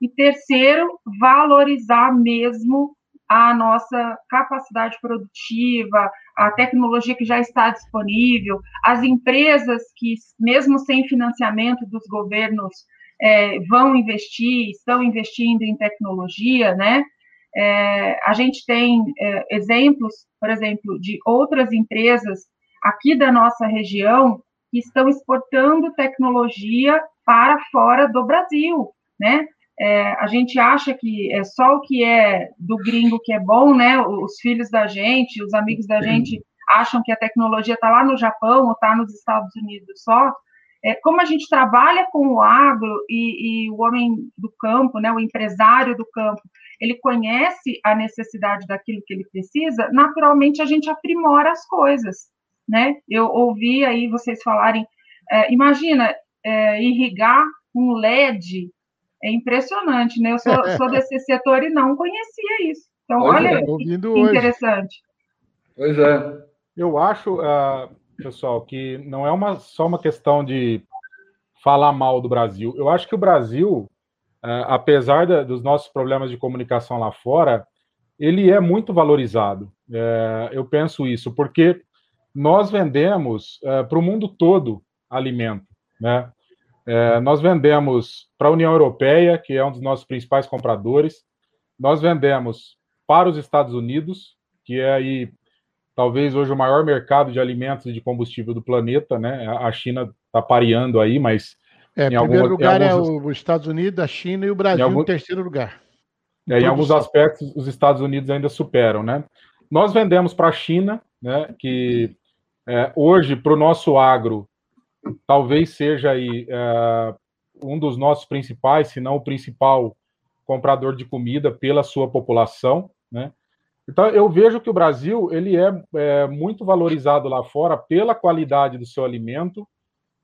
e terceiro, valorizar mesmo a nossa capacidade produtiva, a tecnologia que já está disponível, as empresas que, mesmo sem financiamento dos governos, é, vão investir, estão investindo em tecnologia, né? É, a gente tem é, exemplos, por exemplo, de outras empresas aqui da nossa região que estão exportando tecnologia para fora do Brasil, né? É, a gente acha que é só o que é do gringo que é bom, né? Os filhos da gente, os amigos da gente acham que a tecnologia está lá no Japão ou está nos Estados Unidos só. É, como a gente trabalha com o agro e, e, o homem do campo, né, o empresário do campo, ele conhece a necessidade daquilo que ele precisa, naturalmente a gente aprimora as coisas, né? Eu ouvi aí vocês falarem, é, imagina é, irrigar um LED é impressionante, né? Eu sou, sou desse setor e não conhecia isso. Então, pois olha é, que, interessante. Pois é. Eu acho, uh, pessoal, que não é uma, só uma questão de falar mal do Brasil. Eu acho que o Brasil, uh, apesar da, dos nossos problemas de comunicação lá fora, ele é muito valorizado. Uh, eu penso isso, porque nós vendemos uh, para o mundo todo alimento, né? É, nós vendemos para a União Europeia, que é um dos nossos principais compradores. Nós vendemos para os Estados Unidos, que é aí talvez hoje o maior mercado de alimentos e de combustível do planeta, né? A China está pareando aí, mas é, em primeiro algum, lugar é alguns... é os Estados Unidos, a China e o Brasil em, algum... em terceiro lugar. É, em alguns aspectos, os Estados Unidos ainda superam, né? Nós vendemos para a China, né? Que é, hoje para o nosso agro talvez seja aí uh, um dos nossos principais, se não o principal comprador de comida pela sua população, né? Então eu vejo que o Brasil ele é, é muito valorizado lá fora pela qualidade do seu alimento,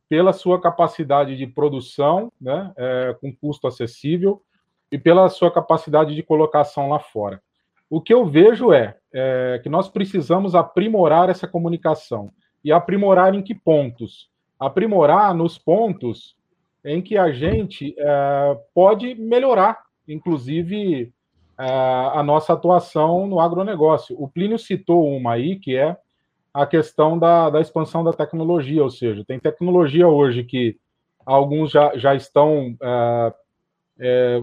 pela sua capacidade de produção, né, é, com custo acessível e pela sua capacidade de colocação lá fora. O que eu vejo é, é que nós precisamos aprimorar essa comunicação e aprimorar em que pontos? aprimorar nos pontos em que a gente é, pode melhorar, inclusive, é, a nossa atuação no agronegócio. O Plínio citou uma aí, que é a questão da, da expansão da tecnologia, ou seja, tem tecnologia hoje que alguns já, já estão é, é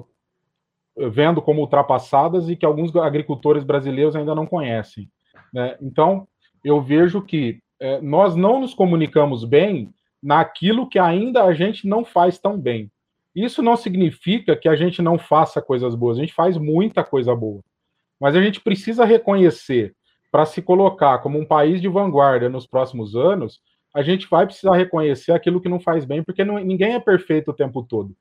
vendo como ultrapassadas e que alguns agricultores brasileiros ainda não conhecem. Né? Então, eu vejo que é, nós não nos comunicamos bem naquilo que ainda a gente não faz tão bem. Isso não significa que a gente não faça coisas boas, a gente faz muita coisa boa. Mas a gente precisa reconhecer, para se colocar como um país de vanguarda nos próximos anos, a gente vai precisar reconhecer aquilo que não faz bem, porque não, ninguém é perfeito o tempo todo.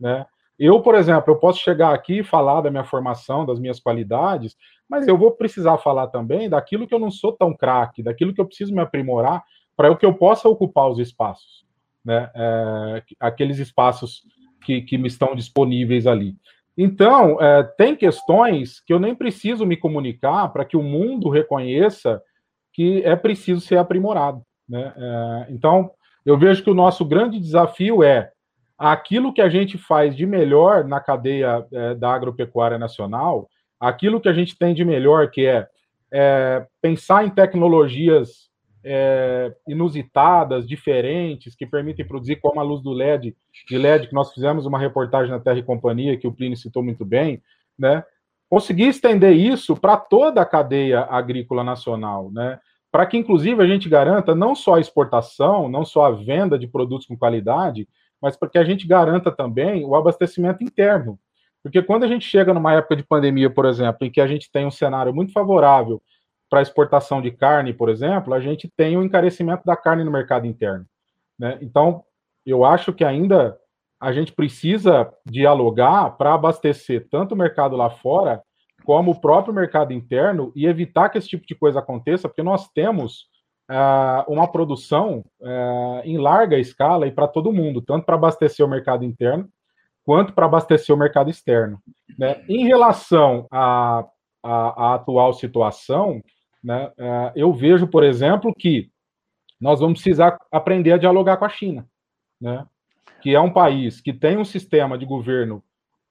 Né? Eu, por exemplo, eu posso chegar aqui e falar da minha formação, das minhas qualidades, mas eu vou precisar falar também daquilo que eu não sou tão craque, daquilo que eu preciso me aprimorar para que eu possa ocupar os espaços, né? É, aqueles espaços que, que me estão disponíveis ali. Então, é, tem questões que eu nem preciso me comunicar para que o mundo reconheça que é preciso ser aprimorado. Né? É, então, eu vejo que o nosso grande desafio é aquilo que a gente faz de melhor na cadeia é, da agropecuária nacional, aquilo que a gente tem de melhor, que é, é pensar em tecnologias é, inusitadas, diferentes, que permitem produzir como a luz do LED, de LED, que nós fizemos uma reportagem na Terra e Companhia, que o Plínio citou muito bem, né? Conseguir estender isso para toda a cadeia agrícola nacional, né? Para que, inclusive, a gente garanta não só a exportação, não só a venda de produtos com qualidade, mas para que a gente garanta também o abastecimento interno. Porque quando a gente chega numa época de pandemia, por exemplo, em que a gente tem um cenário muito favorável para exportação de carne, por exemplo, a gente tem o um encarecimento da carne no mercado interno. Né? Então, eu acho que ainda a gente precisa dialogar para abastecer tanto o mercado lá fora, como o próprio mercado interno, e evitar que esse tipo de coisa aconteça, porque nós temos uma produção uh, em larga escala e para todo mundo, tanto para abastecer o mercado interno quanto para abastecer o mercado externo. Né? Em relação à, atual situação, né, uh, eu vejo, por exemplo, que nós vamos precisar aprender a dialogar com a China, né? que é um país que tem um sistema de governo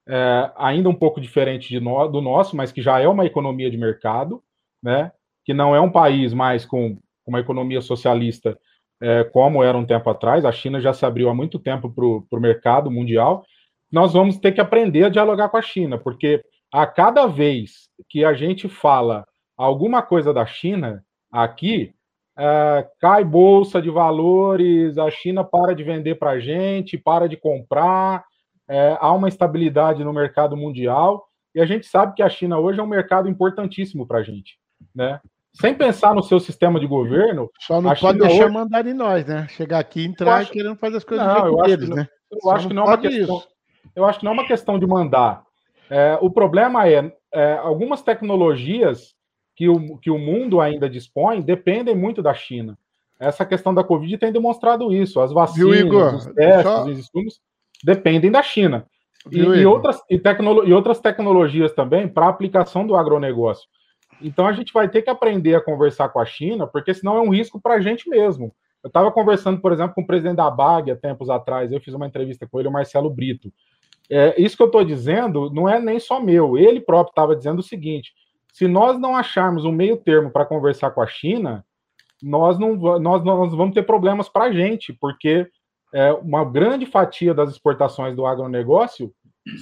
é, ainda um pouco diferente no, do nosso, mas que já é uma economia de mercado, né? que não é um país mais com uma economia socialista é, como era um tempo atrás, a China já se abriu há muito tempo para o mercado mundial, nós vamos ter que aprender a dialogar com a China, porque a cada vez que a gente fala alguma coisa da China aqui, é, cai bolsa de valores, a China para de vender para a gente, para de comprar, é, há uma estabilidade no mercado mundial, e a gente sabe que a China hoje é um mercado importantíssimo para a gente, né? Sem pensar no seu sistema de governo. Só não pode deixar hoje... mandar em nós, né? Chegar aqui, entrar acho... querendo fazer as coisas não, eu acho deles, que, né? Eu acho que não é uma questão. Isso. Eu acho que não é uma questão de mandar. É, o problema é, é, algumas tecnologias que o, que o mundo ainda dispõe dependem muito da China. Essa questão da Covid tem demonstrado isso. As vacinas, Viu, Igor? os testes, Só... os estudos dependem da China. E, e, outras, e, tecno, e outras tecnologias também para aplicação do agronegócio. Então a gente vai ter que aprender a conversar com a China, porque senão é um risco para a gente mesmo. Eu estava conversando, por exemplo, com o presidente da BAG há tempos atrás, eu fiz uma entrevista com ele, o Marcelo Brito. É, isso que eu estou dizendo não é nem só meu, ele próprio estava dizendo o seguinte: se nós não acharmos um meio termo para conversar com a China, nós não nós, nós vamos ter problemas para a gente, porque é, uma grande fatia das exportações do agronegócio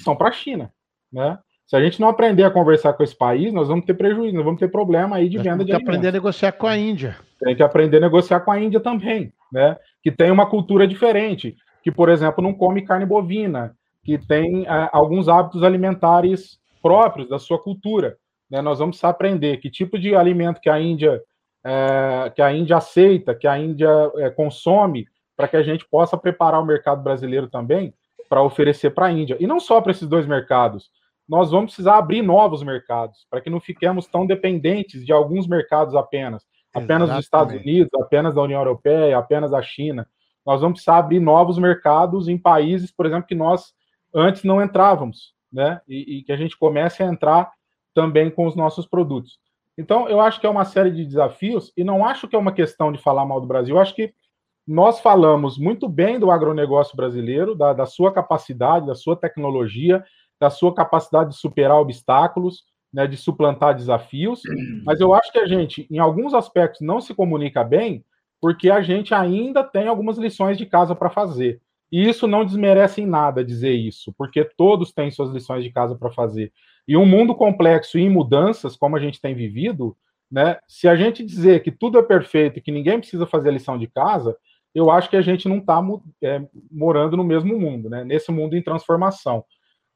são para a China, né? Se a gente não aprender a conversar com esse país, nós vamos ter prejuízo, nós vamos ter problema aí de venda de Tem que aprender a negociar com a Índia. Tem que aprender a negociar com a Índia também, né? Que tem uma cultura diferente, que, por exemplo, não come carne bovina, que tem é, alguns hábitos alimentares próprios da sua cultura. Né? Nós vamos aprender que tipo de alimento que a Índia é, que a Índia aceita, que a Índia é, consome, para que a gente possa preparar o mercado brasileiro também para oferecer para a Índia. E não só para esses dois mercados, nós vamos precisar abrir novos mercados, para que não fiquemos tão dependentes de alguns mercados apenas, apenas Exatamente. dos Estados Unidos, apenas da União Europeia, apenas da China. Nós vamos precisar abrir novos mercados em países, por exemplo, que nós antes não entrávamos, né? E, e que a gente comece a entrar também com os nossos produtos. Então, eu acho que é uma série de desafios, e não acho que é uma questão de falar mal do Brasil, eu acho que nós falamos muito bem do agronegócio brasileiro, da, da sua capacidade, da sua tecnologia, da sua capacidade de superar obstáculos, né, de suplantar desafios, mas eu acho que a gente, em alguns aspectos, não se comunica bem, porque a gente ainda tem algumas lições de casa para fazer. E isso não desmerece em nada dizer isso, porque todos têm suas lições de casa para fazer. E um mundo complexo e em mudanças, como a gente tem vivido, né, se a gente dizer que tudo é perfeito e que ninguém precisa fazer a lição de casa, eu acho que a gente não está é, morando no mesmo mundo, né, nesse mundo em transformação.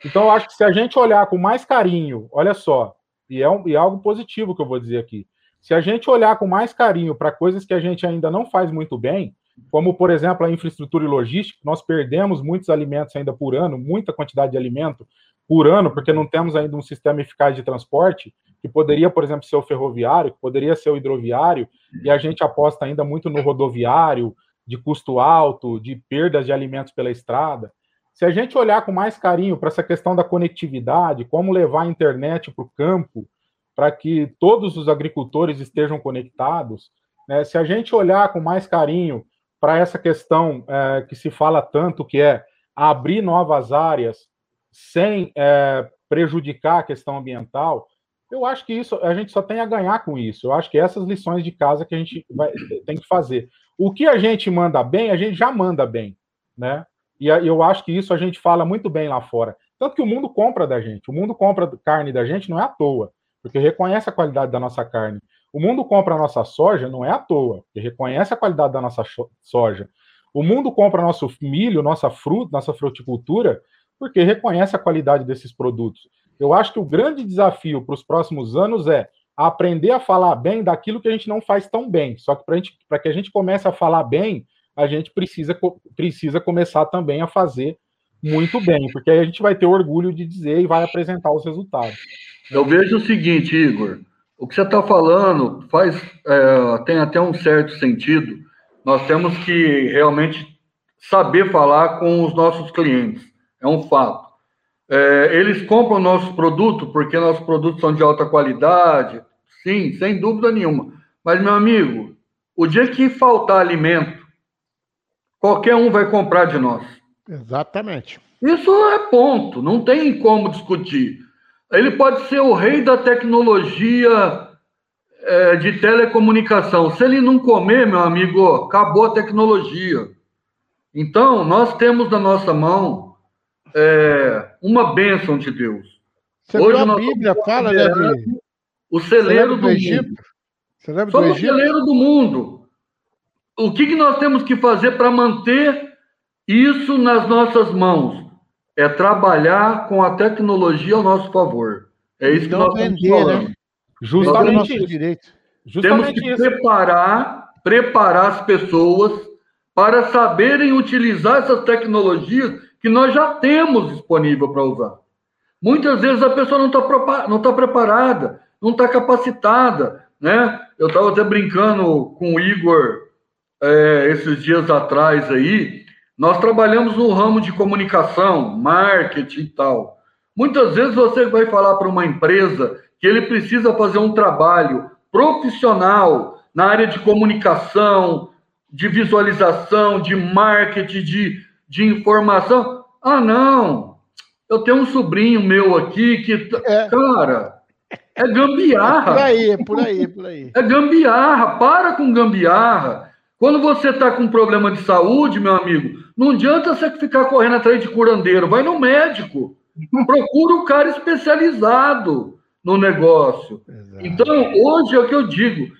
Então, eu acho que se a gente olhar com mais carinho, olha só, e é, um, e é algo positivo que eu vou dizer aqui, se a gente olhar com mais carinho para coisas que a gente ainda não faz muito bem, como, por exemplo, a infraestrutura e logística. Nós perdemos muitos alimentos ainda por ano, muita quantidade de alimento por ano, porque não temos ainda um sistema eficaz de transporte, que poderia, por exemplo, ser o ferroviário, que poderia ser o hidroviário, e a gente aposta ainda muito no rodoviário, de custo alto, de perdas de alimentos pela estrada. Se a gente olhar com mais carinho para essa questão da conectividade, como levar a internet para o campo, para que todos os agricultores estejam conectados, né? se a gente olhar com mais carinho para essa questão é, que se fala tanto, que é abrir novas áreas sem é, prejudicar a questão ambiental, eu acho que isso a gente só tem a ganhar com isso. Eu acho que essas lições de casa que a gente vai, tem que fazer. O que a gente manda bem, a gente já manda bem, né? E eu acho que isso a gente fala muito bem lá fora. Tanto que o mundo compra da gente. O mundo compra carne da gente não é à toa, porque reconhece a qualidade da nossa carne. O mundo compra a nossa soja não é à toa, porque reconhece a qualidade da nossa soja. O mundo compra nosso milho, nossa fruta, nossa fruticultura, porque reconhece a qualidade desses produtos. Eu acho que o grande desafio para os próximos anos é aprender a falar bem daquilo que a gente não faz tão bem. Só que para que a gente comece a falar bem, a gente precisa, precisa começar também a fazer muito bem, porque aí a gente vai ter orgulho de dizer e vai apresentar os resultados. Eu vejo o seguinte, Igor, o que você está falando faz é, tem até um certo sentido. Nós temos que realmente saber falar com os nossos clientes, é um fato. É, eles compram nosso produto porque nossos produtos são de alta qualidade, sim, sem dúvida nenhuma. Mas, meu amigo, o dia que faltar alimento, qualquer um vai comprar de nós. Exatamente. Isso é ponto, não tem como discutir. Ele pode ser o rei da tecnologia é, de telecomunicação. Se ele não comer, meu amigo, acabou a tecnologia. Então, nós temos na nossa mão é, uma bênção de Deus. Você Hoje a Bíblia fala, né, de... O celeiro do, do Egito. Mundo. Somos o celeiro do mundo o que, que nós temos que fazer para manter isso nas nossas mãos? É trabalhar com a tecnologia ao nosso favor. É isso que nós estamos falando. Né? Justamente isso. Direito. Justamente temos que isso. preparar, preparar as pessoas para saberem utilizar essas tecnologias que nós já temos disponível para usar. Muitas vezes a pessoa não está não tá preparada, não está capacitada, né? Eu estava até brincando com o Igor é, esses dias atrás aí, nós trabalhamos no ramo de comunicação, marketing e tal. Muitas vezes você vai falar para uma empresa que ele precisa fazer um trabalho profissional na área de comunicação, de visualização, de marketing, de, de informação. Ah, não, eu tenho um sobrinho meu aqui que. É. Cara, é gambiarra. É por aí, é por aí, é por aí. É gambiarra, para com gambiarra. Quando você está com problema de saúde, meu amigo, não adianta você ficar correndo atrás de curandeiro, vai no médico. Procura um cara especializado no negócio. Exato. Então, hoje é o que eu digo.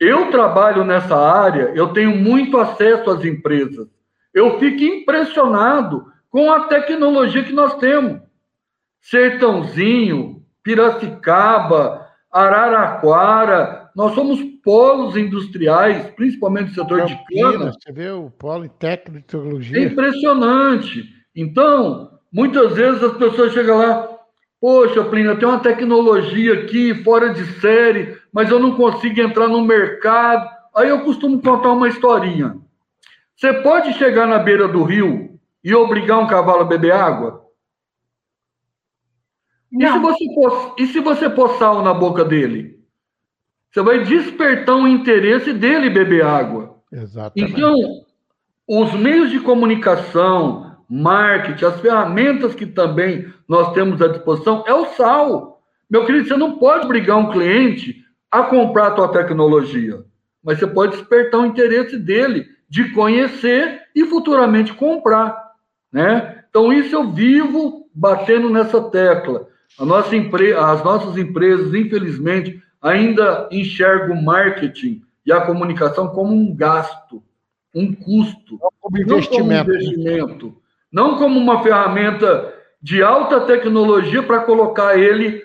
Eu trabalho nessa área, eu tenho muito acesso às empresas. Eu fico impressionado com a tecnologia que nós temos. Sertãozinho, Piracicaba, Araraquara, nós somos polos industriais, principalmente no setor de cana. Você vê o polo técnico de tecnologia. É impressionante. Então, muitas vezes as pessoas chegam lá, poxa, Plínio, eu tenho uma tecnologia aqui fora de série, mas eu não consigo entrar no mercado. Aí eu costumo contar uma historinha. Você pode chegar na beira do rio e obrigar um cavalo a beber água? E se, você pôr, e se você pôr sal na boca dele? Você vai despertar o interesse dele beber água. Exatamente. Então, os meios de comunicação, marketing, as ferramentas que também nós temos à disposição é o sal. Meu querido, você não pode obrigar um cliente a comprar a tua tecnologia, mas você pode despertar o interesse dele de conhecer e futuramente comprar, né? Então isso eu vivo batendo nessa tecla. A nossa empre... As nossas empresas, infelizmente, ainda enxergam o marketing e a comunicação como um gasto, um custo, não como investimento, não como, investimento, não como uma ferramenta de alta tecnologia para colocar ele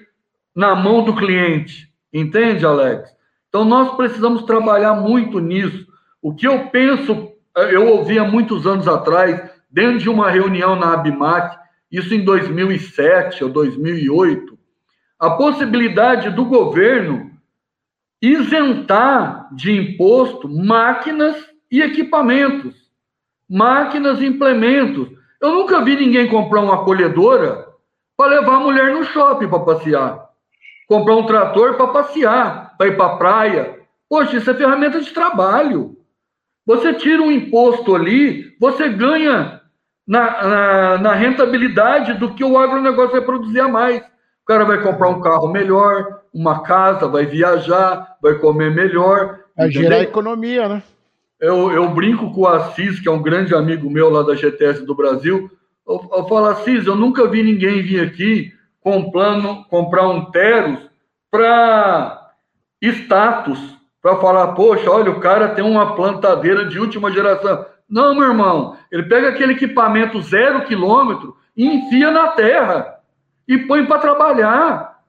na mão do cliente. Entende, Alex? Então, nós precisamos trabalhar muito nisso. O que eu penso eu ouvi há muitos anos atrás, dentro de uma reunião na ABMAC, isso em 2007 ou 2008, a possibilidade do governo isentar de imposto máquinas e equipamentos, máquinas e implementos. Eu nunca vi ninguém comprar uma colhedora para levar a mulher no shopping para passear, comprar um trator para passear, para ir para a praia. Poxa, isso é ferramenta de trabalho. Você tira um imposto ali, você ganha na, na, na rentabilidade do que o agronegócio vai produzir a mais. O cara vai comprar um carro melhor, uma casa, vai viajar, vai comer melhor. Vai gerar economia, né? Eu, eu brinco com o Assis, que é um grande amigo meu lá da GTS do Brasil. Eu, eu falo, Assis, eu nunca vi ninguém vir aqui comprando, comprar um Teros para status, para falar, poxa, olha, o cara tem uma plantadeira de última geração. Não, meu irmão, ele pega aquele equipamento zero quilômetro e enfia na terra e põe para trabalhar.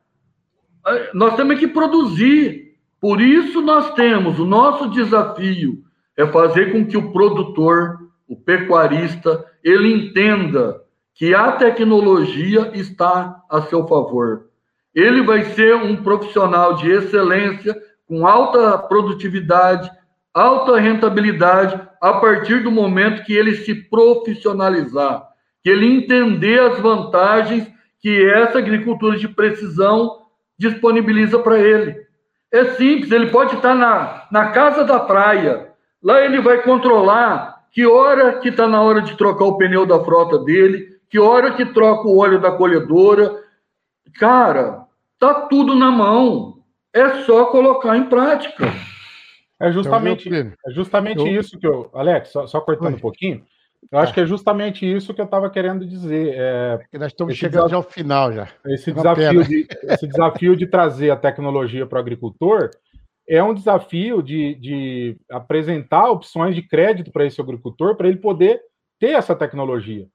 Nós temos que produzir. Por isso nós temos o nosso desafio é fazer com que o produtor, o pecuarista, ele entenda que a tecnologia está a seu favor. Ele vai ser um profissional de excelência, com alta produtividade, alta rentabilidade, a partir do momento que ele se profissionalizar, que ele entender as vantagens que essa agricultura de precisão disponibiliza para ele. É simples, ele pode estar na, na casa da praia, Lá ele vai controlar que hora que está na hora de trocar o pneu da frota dele, que hora que troca o óleo da colhedora. Cara, tá tudo na mão. É só colocar em prática. É justamente, é justamente eu... isso que eu. Alex, só, só cortando Oi. um pouquinho. Eu acho é. que é justamente isso que eu estava querendo dizer. É, nós estamos chegando desafio, já ao final já. Esse desafio, de, esse desafio de trazer a tecnologia para o agricultor é um desafio de, de apresentar opções de crédito para esse agricultor, para ele poder ter essa tecnologia.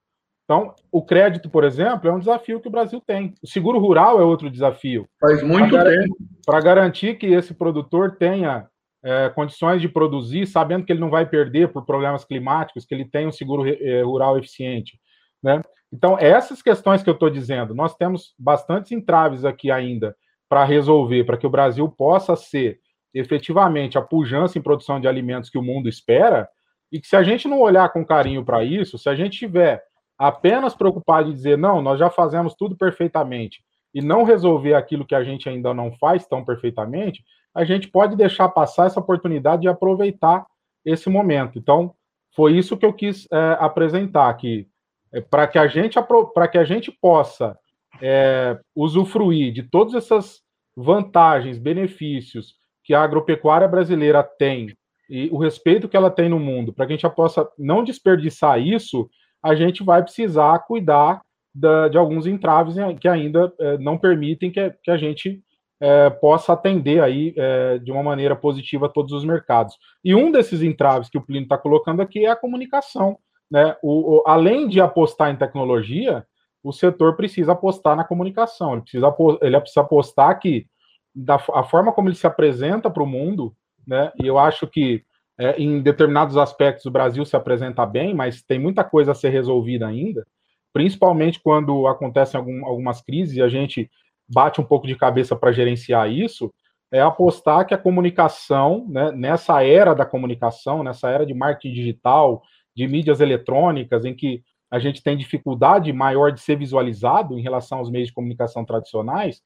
Então, o crédito, por exemplo, é um desafio que o Brasil tem. O seguro rural é outro desafio. Faz muito pra tempo. Para garantir que esse produtor tenha é, condições de produzir, sabendo que ele não vai perder por problemas climáticos, que ele tem um seguro é, rural eficiente. Né? Então, essas questões que eu estou dizendo, nós temos bastantes entraves aqui ainda para resolver, para que o Brasil possa ser efetivamente a pujança em produção de alimentos que o mundo espera, e que se a gente não olhar com carinho para isso, se a gente tiver apenas preocupado em dizer, não, nós já fazemos tudo perfeitamente, e não resolver aquilo que a gente ainda não faz tão perfeitamente, a gente pode deixar passar essa oportunidade de aproveitar esse momento. Então, foi isso que eu quis é, apresentar aqui, é, para que a gente para que a gente possa é, usufruir de todas essas vantagens, benefícios que a agropecuária brasileira tem e o respeito que ela tem no mundo, para que a gente possa não desperdiçar isso, a gente vai precisar cuidar da, de alguns entraves que ainda é, não permitem que, que a gente é, possa atender aí é, de uma maneira positiva todos os mercados. E um desses entraves que o Plínio está colocando aqui é a comunicação. Né? O, o, além de apostar em tecnologia, o setor precisa apostar na comunicação, ele precisa, ele precisa apostar que da a forma como ele se apresenta para o mundo, né? E eu acho que é, em determinados aspectos o Brasil se apresenta bem, mas tem muita coisa a ser resolvida ainda, principalmente quando acontecem algum, algumas crises e a gente bate um pouco de cabeça para gerenciar isso, é apostar que a comunicação, né, nessa era da comunicação, nessa era de marketing digital, de mídias eletrônicas, em que a gente tem dificuldade maior de ser visualizado em relação aos meios de comunicação tradicionais,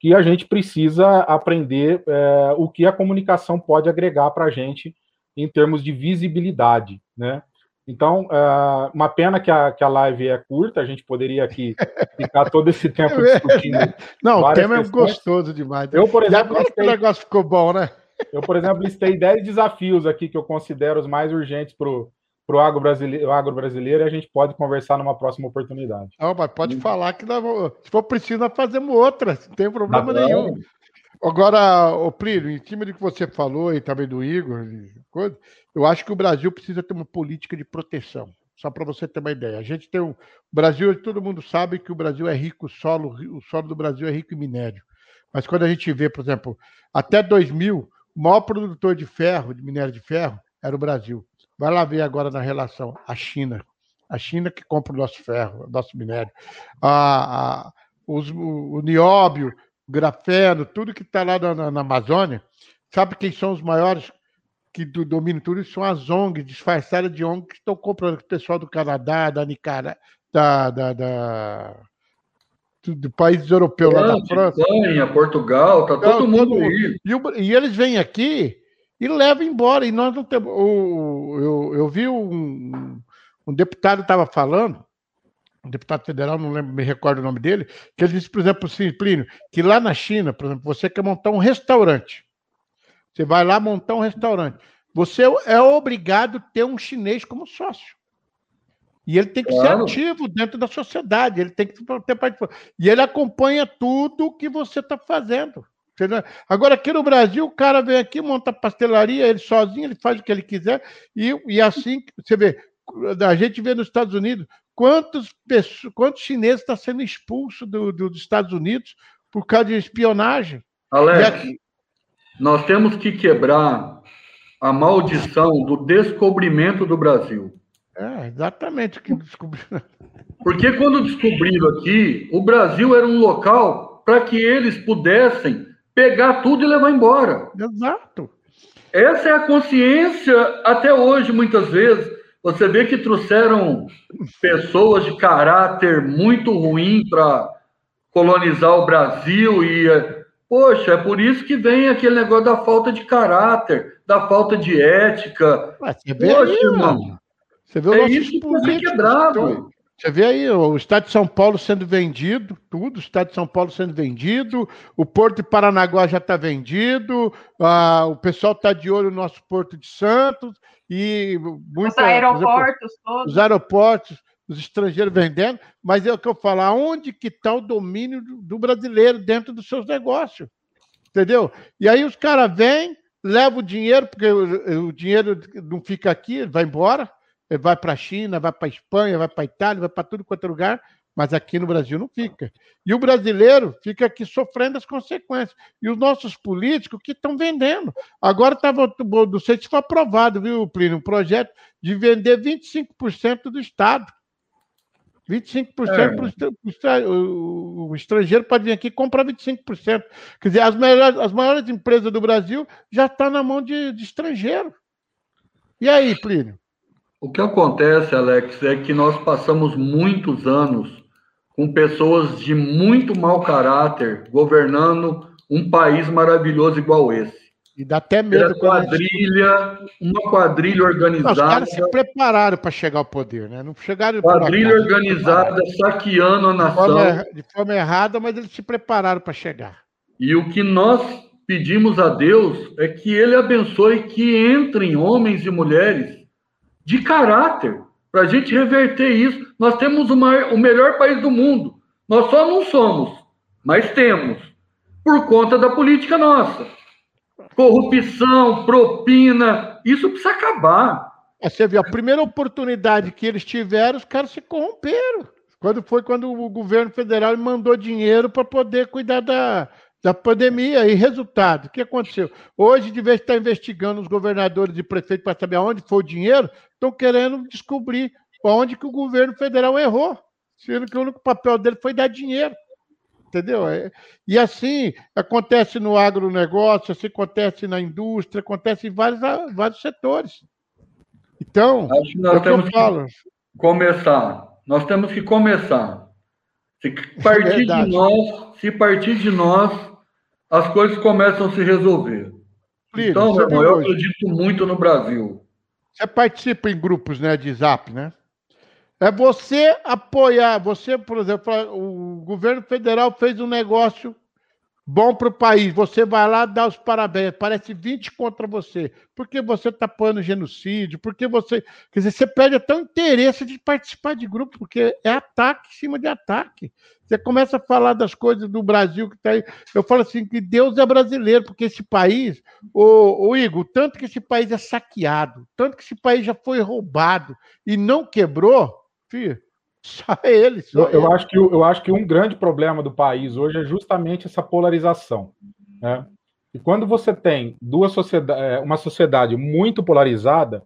que a gente precisa aprender é, o que a comunicação pode agregar para a gente em termos de visibilidade, né? Então, uh, uma pena que a, que a live é curta, a gente poderia aqui ficar todo esse tempo é discutindo. Não, o tema questões. é gostoso demais. Eu, por exemplo, agora listei, que o negócio ficou bom, né? Eu, por exemplo, listei 10 desafios aqui que eu considero os mais urgentes para o agro brasileiro, agro brasileiro e a gente pode conversar numa próxima oportunidade. Não, mas pode hum. falar que nós, se for preciso, nós fazemos outra, não tem problema não, nenhum. Agora, o Plínio, em cima do que você falou e também do Igor, eu acho que o Brasil precisa ter uma política de proteção. Só para você ter uma ideia. A gente tem um. O Brasil, todo mundo sabe que o Brasil é rico, solo, o solo do Brasil é rico em minério. Mas quando a gente vê, por exemplo, até 2000, o maior produtor de ferro, de minério de ferro, era o Brasil. Vai lá ver agora na relação a China. A China que compra o nosso ferro, o nosso minério. A, a, os, o, o nióbio, o grafeno, tudo que está lá na, na, Amazônia. Sabe quem são os maiores que do, dominam tudo? São as ONGs, disfarçadas de ONGs que estão comprando o pessoal do Canadá, da Nicarágua, da, da, da do países europeus lá da França. Espanha, Portugal, tá todo, mundo aí. E, e, eles vêm aqui e levam embora. E nós não temos. O, eu, eu vi um, um deputado estava falando, um deputado federal, não lembro, me recordo o nome dele, que ele disse, por exemplo, assim, Plínio, que lá na China, por exemplo, você quer montar um restaurante. Você vai lá montar um restaurante. Você é obrigado a ter um chinês como sócio. E ele tem que claro. ser ativo dentro da sociedade, ele tem que ter participação. E ele acompanha tudo que você está fazendo. Agora, aqui no Brasil, o cara vem aqui, monta pastelaria, ele sozinho, ele faz o que ele quiser, e, e assim, você vê, a gente vê nos Estados Unidos quantos, pessoas, quantos chineses estão sendo expulsos do, do, dos Estados Unidos por causa de espionagem. Alex, aqui... nós temos que quebrar a maldição do descobrimento do Brasil. É, exatamente o que descobriram. Porque quando descobriram aqui, o Brasil era um local para que eles pudessem pegar tudo e levar embora. Exato. Essa é a consciência até hoje, muitas vezes. Você vê que trouxeram pessoas de caráter muito ruim para colonizar o Brasil e, poxa, é por isso que vem aquele negócio da falta de caráter, da falta de ética. Mas você vê poxa, aí, irmão. Você vê o é isso que foi quebrado. Você vê aí o Estado de São Paulo sendo vendido, tudo, o Estado de São Paulo sendo vendido, o Porto de Paranaguá já está vendido, uh, o pessoal está de olho no nosso Porto de Santos, e muita, os aeroportos exemplo, todos. Os aeroportos, os estrangeiros vendendo, mas é o que eu falo, aonde que está o domínio do, brasileiro dentro dos seus negócios? Entendeu? E aí os caras vêm, levam o dinheiro, porque o, o dinheiro não fica aqui, vai embora, vai para a China, vai para a Espanha, vai para a Itália, vai para tudo quanto é lugar, mas aqui no Brasil não fica. E o brasileiro fica aqui sofrendo as consequências. E os nossos políticos que estão vendendo. Agora estava, não sei se foi aprovado, viu, Plínio, um projeto de vender 25% do Estado. 25% é. para o, estrangeiro pode vir aqui e comprar 25%. Quer dizer, as maiores, as maiores empresas do Brasil já estão na mão de, de estrangeiro. E aí, Plínio? O que acontece, Alex, é que nós passamos muitos anos com pessoas de muito mau caráter governando um país maravilhoso igual esse. E dá até medo. Uma quadrilha, gente... uma quadrilha organizada. Não, os caras se prepararam para chegar ao poder, né? Não chegaram. Quadrilha organizada, saqueando a nação. De forma, de forma errada, mas eles se prepararam para chegar. E o que nós pedimos a Deus é que Ele abençoe que entrem homens e mulheres de caráter para a gente reverter isso. Nós temos maior, o melhor país do mundo. Nós só não somos, mas temos, por conta da política nossa. Corrupção, propina, isso precisa acabar. É, você viu, a primeira oportunidade que eles tiveram, os caras se corromperam. Quando foi quando o governo federal mandou dinheiro para poder cuidar da, da pandemia. E resultado, o que aconteceu? Hoje, de vez de estar investigando os governadores e prefeitos para saber aonde foi o dinheiro, estão querendo descobrir onde que o governo federal errou, sendo que o único papel dele foi dar dinheiro. Entendeu? É, e assim acontece no agronegócio, assim acontece na indústria, acontece em vários, vários setores. Então, Acho que nós é temos que, falo. começar. Nós temos que começar. Se partir é de nós, se partir de nós, as coisas começam a se resolver. então, meu irmão, eu acredito muito no Brasil. Você participa em grupos né, de zap, né? É você apoiar, você, por exemplo, o governo federal fez um negócio bom para o país. Você vai lá dar os parabéns, parece 20 contra você. Porque você está apoiando genocídio, porque você. Quer dizer, você perde até o interesse de participar de grupo, porque é ataque em cima de ataque. Você começa a falar das coisas do Brasil que está aí. Eu falo assim que Deus é brasileiro, porque esse país, o, Igor, tanto que esse país é saqueado, tanto que esse país já foi roubado e não quebrou, filho, só ele. Só eu, ele. eu, acho que, eu acho que um grande problema do país hoje é justamente essa polarização. Né? E quando você tem duas sociedade, é, uma sociedade muito polarizada,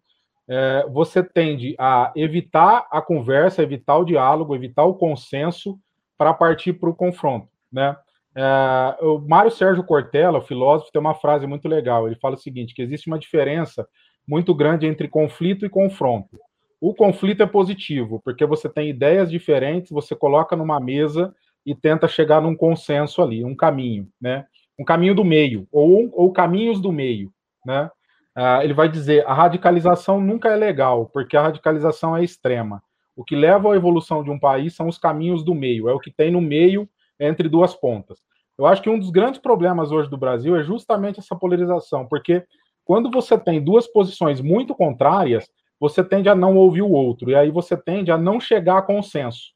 é, você tende a evitar a conversa, evitar o diálogo, evitar o consenso para partir para o confronto, né? É, o Mário Sérgio Cortella, o filósofo, tem uma frase muito legal. Ele fala o seguinte: que existe uma diferença muito grande entre conflito e confronto. O conflito é positivo, porque você tem ideias diferentes, você coloca numa mesa e tenta chegar num consenso ali, um caminho, né? Um caminho do meio, ou, ou caminhos do meio, né? Ah, ele vai dizer: a radicalização nunca é legal, porque a radicalização é extrema. O que leva à evolução de um país são os caminhos do meio, é o que tem no meio entre duas pontas. Eu acho que um dos grandes problemas hoje do Brasil é justamente essa polarização, porque quando você tem duas posições muito contrárias, você tende a não ouvir o outro, e aí você tende a não chegar a consenso.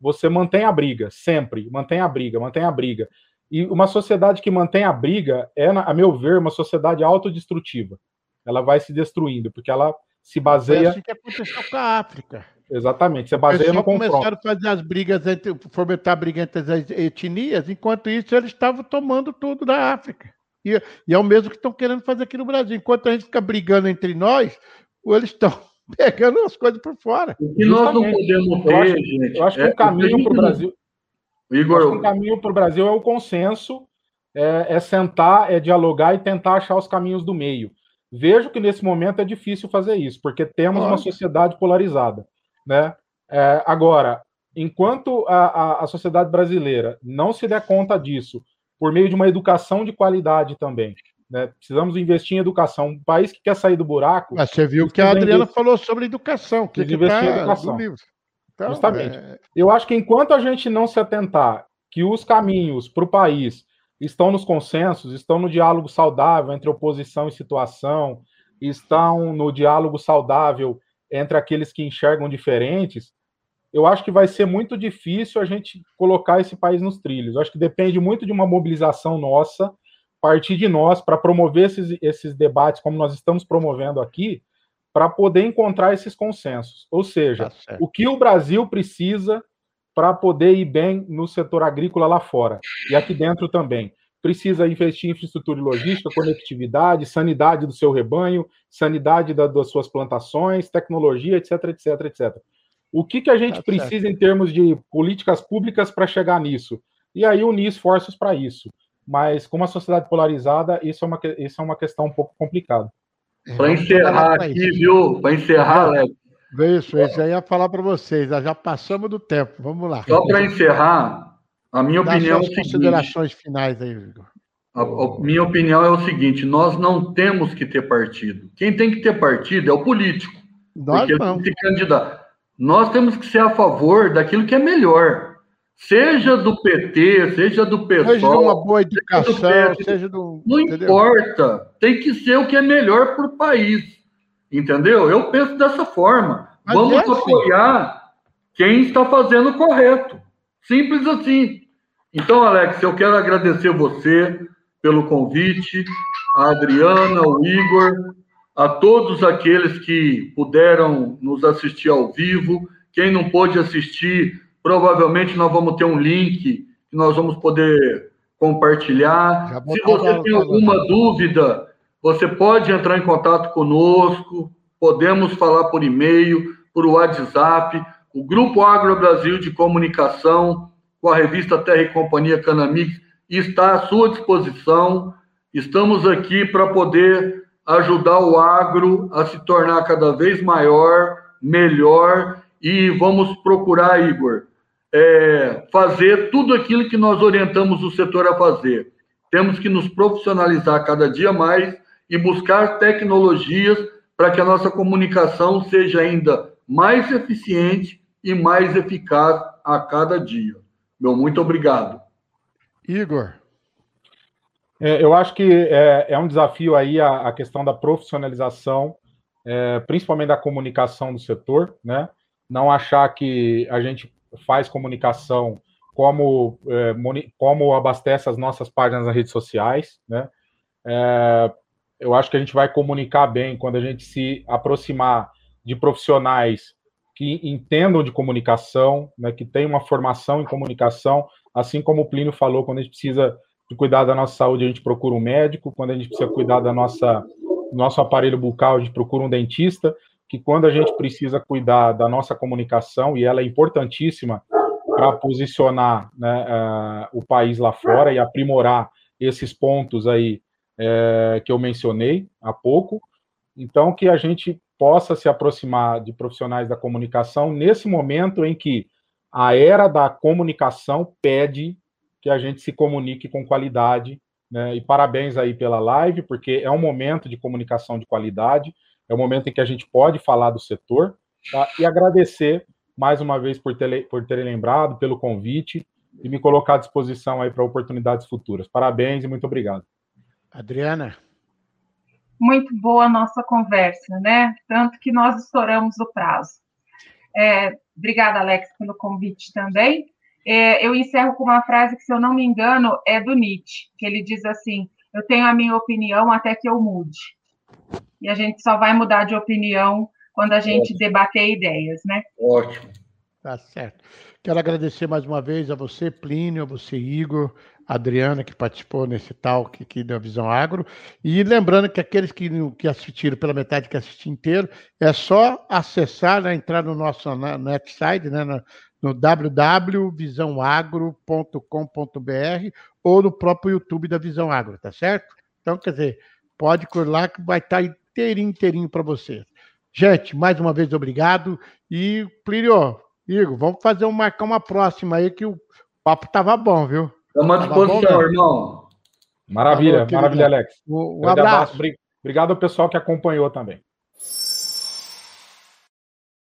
Você mantém a briga, sempre, mantém a briga, mantém a briga. E uma sociedade que mantém a briga é, a meu ver, uma sociedade autodestrutiva ela vai se destruindo, porque ela se baseia. Assim que aconteceu com a África. Exatamente, você baseia no confronto. começaram a fazer as brigas, entre, fomentar brigas entre as etnias, enquanto isso eles estavam tomando tudo da África. E, e é o mesmo que estão querendo fazer aqui no Brasil. Enquanto a gente fica brigando entre nós, eles estão pegando as coisas por fora. O que nós não podemos ter, eu acho, gente. Eu acho que é, o caminho para o Brasil. Igor, o caminho para o Brasil é o consenso, é, é sentar, é dialogar e tentar achar os caminhos do meio. Vejo que nesse momento é difícil fazer isso, porque temos uma sociedade polarizada. Né? É, agora, enquanto a, a, a, sociedade brasileira não se der conta disso, por meio de uma educação de qualidade também, né? precisamos investir em educação. Um país que quer sair do buraco. Mas você viu que a Adriana investir... falou sobre educação, que, que investir tá em educação. Então, Justamente. É... Eu acho que enquanto a gente não se atentar que os caminhos para o país estão nos consensos, estão no diálogo saudável entre oposição e situação, estão no diálogo saudável entre aqueles que enxergam diferentes, eu acho que vai ser muito difícil a gente colocar esse país nos trilhos. Eu acho que depende muito de uma mobilização nossa, partir de nós, para promover esses, esses debates, como nós estamos promovendo aqui, para poder encontrar esses consensos. Ou seja, tá o que o Brasil precisa para poder ir bem no setor agrícola lá fora e aqui dentro também. Precisa investir em infraestrutura e logística, conectividade, sanidade do seu rebanho, sanidade da, das suas plantações, tecnologia, etc, etc, etc. O que, que a gente tá precisa certo. em termos de políticas públicas para chegar nisso? E aí unir esforços para isso. Mas com uma sociedade polarizada, isso é uma, isso é uma questão um pouco complicada. Para encerrar aqui, viu? Para encerrar, Alex, isso, isso. aí ia falar para vocês. Já passamos do tempo. Vamos lá. Só para encerrar, a minha Dá opinião. As é considerações finais aí, Igor. A, a, minha opinião é o seguinte: nós não temos que ter partido. Quem tem que ter partido é o político. Nós porque não. ele que candidato. Nós temos que ser a favor daquilo que é melhor. Seja do PT, seja do PSOL. Seja de uma boa educação, seja do. Seja do não entendeu? importa. Tem que ser o que é melhor para o país. Entendeu? Eu penso dessa forma. Mas Vamos é assim. apoiar quem está fazendo o correto. Simples assim. Então, Alex, eu quero agradecer você pelo convite, a Adriana, o Igor, a todos aqueles que puderam nos assistir ao vivo. Quem não pôde assistir, provavelmente nós vamos ter um link que nós vamos poder compartilhar. Se você tem alguma dúvida, você pode entrar em contato conosco, podemos falar por e-mail, por WhatsApp. O Grupo Agro Brasil de Comunicação, com a revista Terra e Companhia Canamix, está à sua disposição. Estamos aqui para poder ajudar o agro a se tornar cada vez maior, melhor e vamos procurar, Igor, é, fazer tudo aquilo que nós orientamos o setor a fazer. Temos que nos profissionalizar cada dia mais e buscar tecnologias para que a nossa comunicação seja ainda mais eficiente e mais eficaz a cada dia. Meu muito obrigado. Igor. É, eu acho que é, é, um desafio aí a, a questão da profissionalização, é, principalmente da comunicação do setor, né? Não achar que a gente faz comunicação como, é, como abastece as nossas páginas nas redes sociais, né? É, eu acho que a gente vai comunicar bem quando a gente se aproximar de profissionais que entendam de comunicação, né, que tenham uma formação em comunicação, assim como o Plínio falou, quando a gente precisa de cuidar da nossa saúde, a gente procura um médico, quando a gente precisa cuidar da nossa nosso aparelho bucal, a gente procura um dentista, que quando a gente precisa cuidar da nossa comunicação, e ela é importantíssima para posicionar né, uh, o país lá fora e aprimorar esses pontos aí é, que eu mencionei há pouco. Então, que a gente possa se aproximar de profissionais da comunicação nesse momento em que a era da comunicação pede que a gente se comunique com qualidade. Né? E parabéns aí pela live, porque é um momento de comunicação de qualidade, é um momento em que a gente pode falar do setor. Tá? E agradecer mais uma vez por, ter, por terem lembrado, pelo convite e me colocar à disposição aí para oportunidades futuras. Parabéns e muito obrigado. Adriana. Muito boa a nossa conversa, né? Tanto que nós estouramos o prazo. É, obrigada, Alex, pelo convite também. É, eu encerro com uma frase que, se eu não me engano, é do Nietzsche, que ele diz assim: Eu tenho a minha opinião até que eu mude. E a gente só vai mudar de opinião quando a gente Ótimo. debater ideias, né? Ótimo. Tá certo. Quero agradecer mais uma vez a você, Plínio, a você, Igor, a Adriana, que participou nesse talk aqui da Visão Agro. E lembrando que aqueles que, que assistiram pela metade que assistiram inteiro, é só acessar, né, entrar no nosso net site, né, no, no www.visãoagro.com.br ou no próprio YouTube da Visão Agro, tá certo? Então, quer dizer, pode correr lá que vai estar inteirinho, inteirinho para você. Gente, mais uma vez, obrigado. E, Plínio, Igor, vamos fazer um, marcar uma próxima aí que o papo tava bom, viu? Estamos à disposição, bom, irmão. Maravilha, Falou, maravilha, Alex. Um, um abraço. abraço. Obrigado ao pessoal que acompanhou também.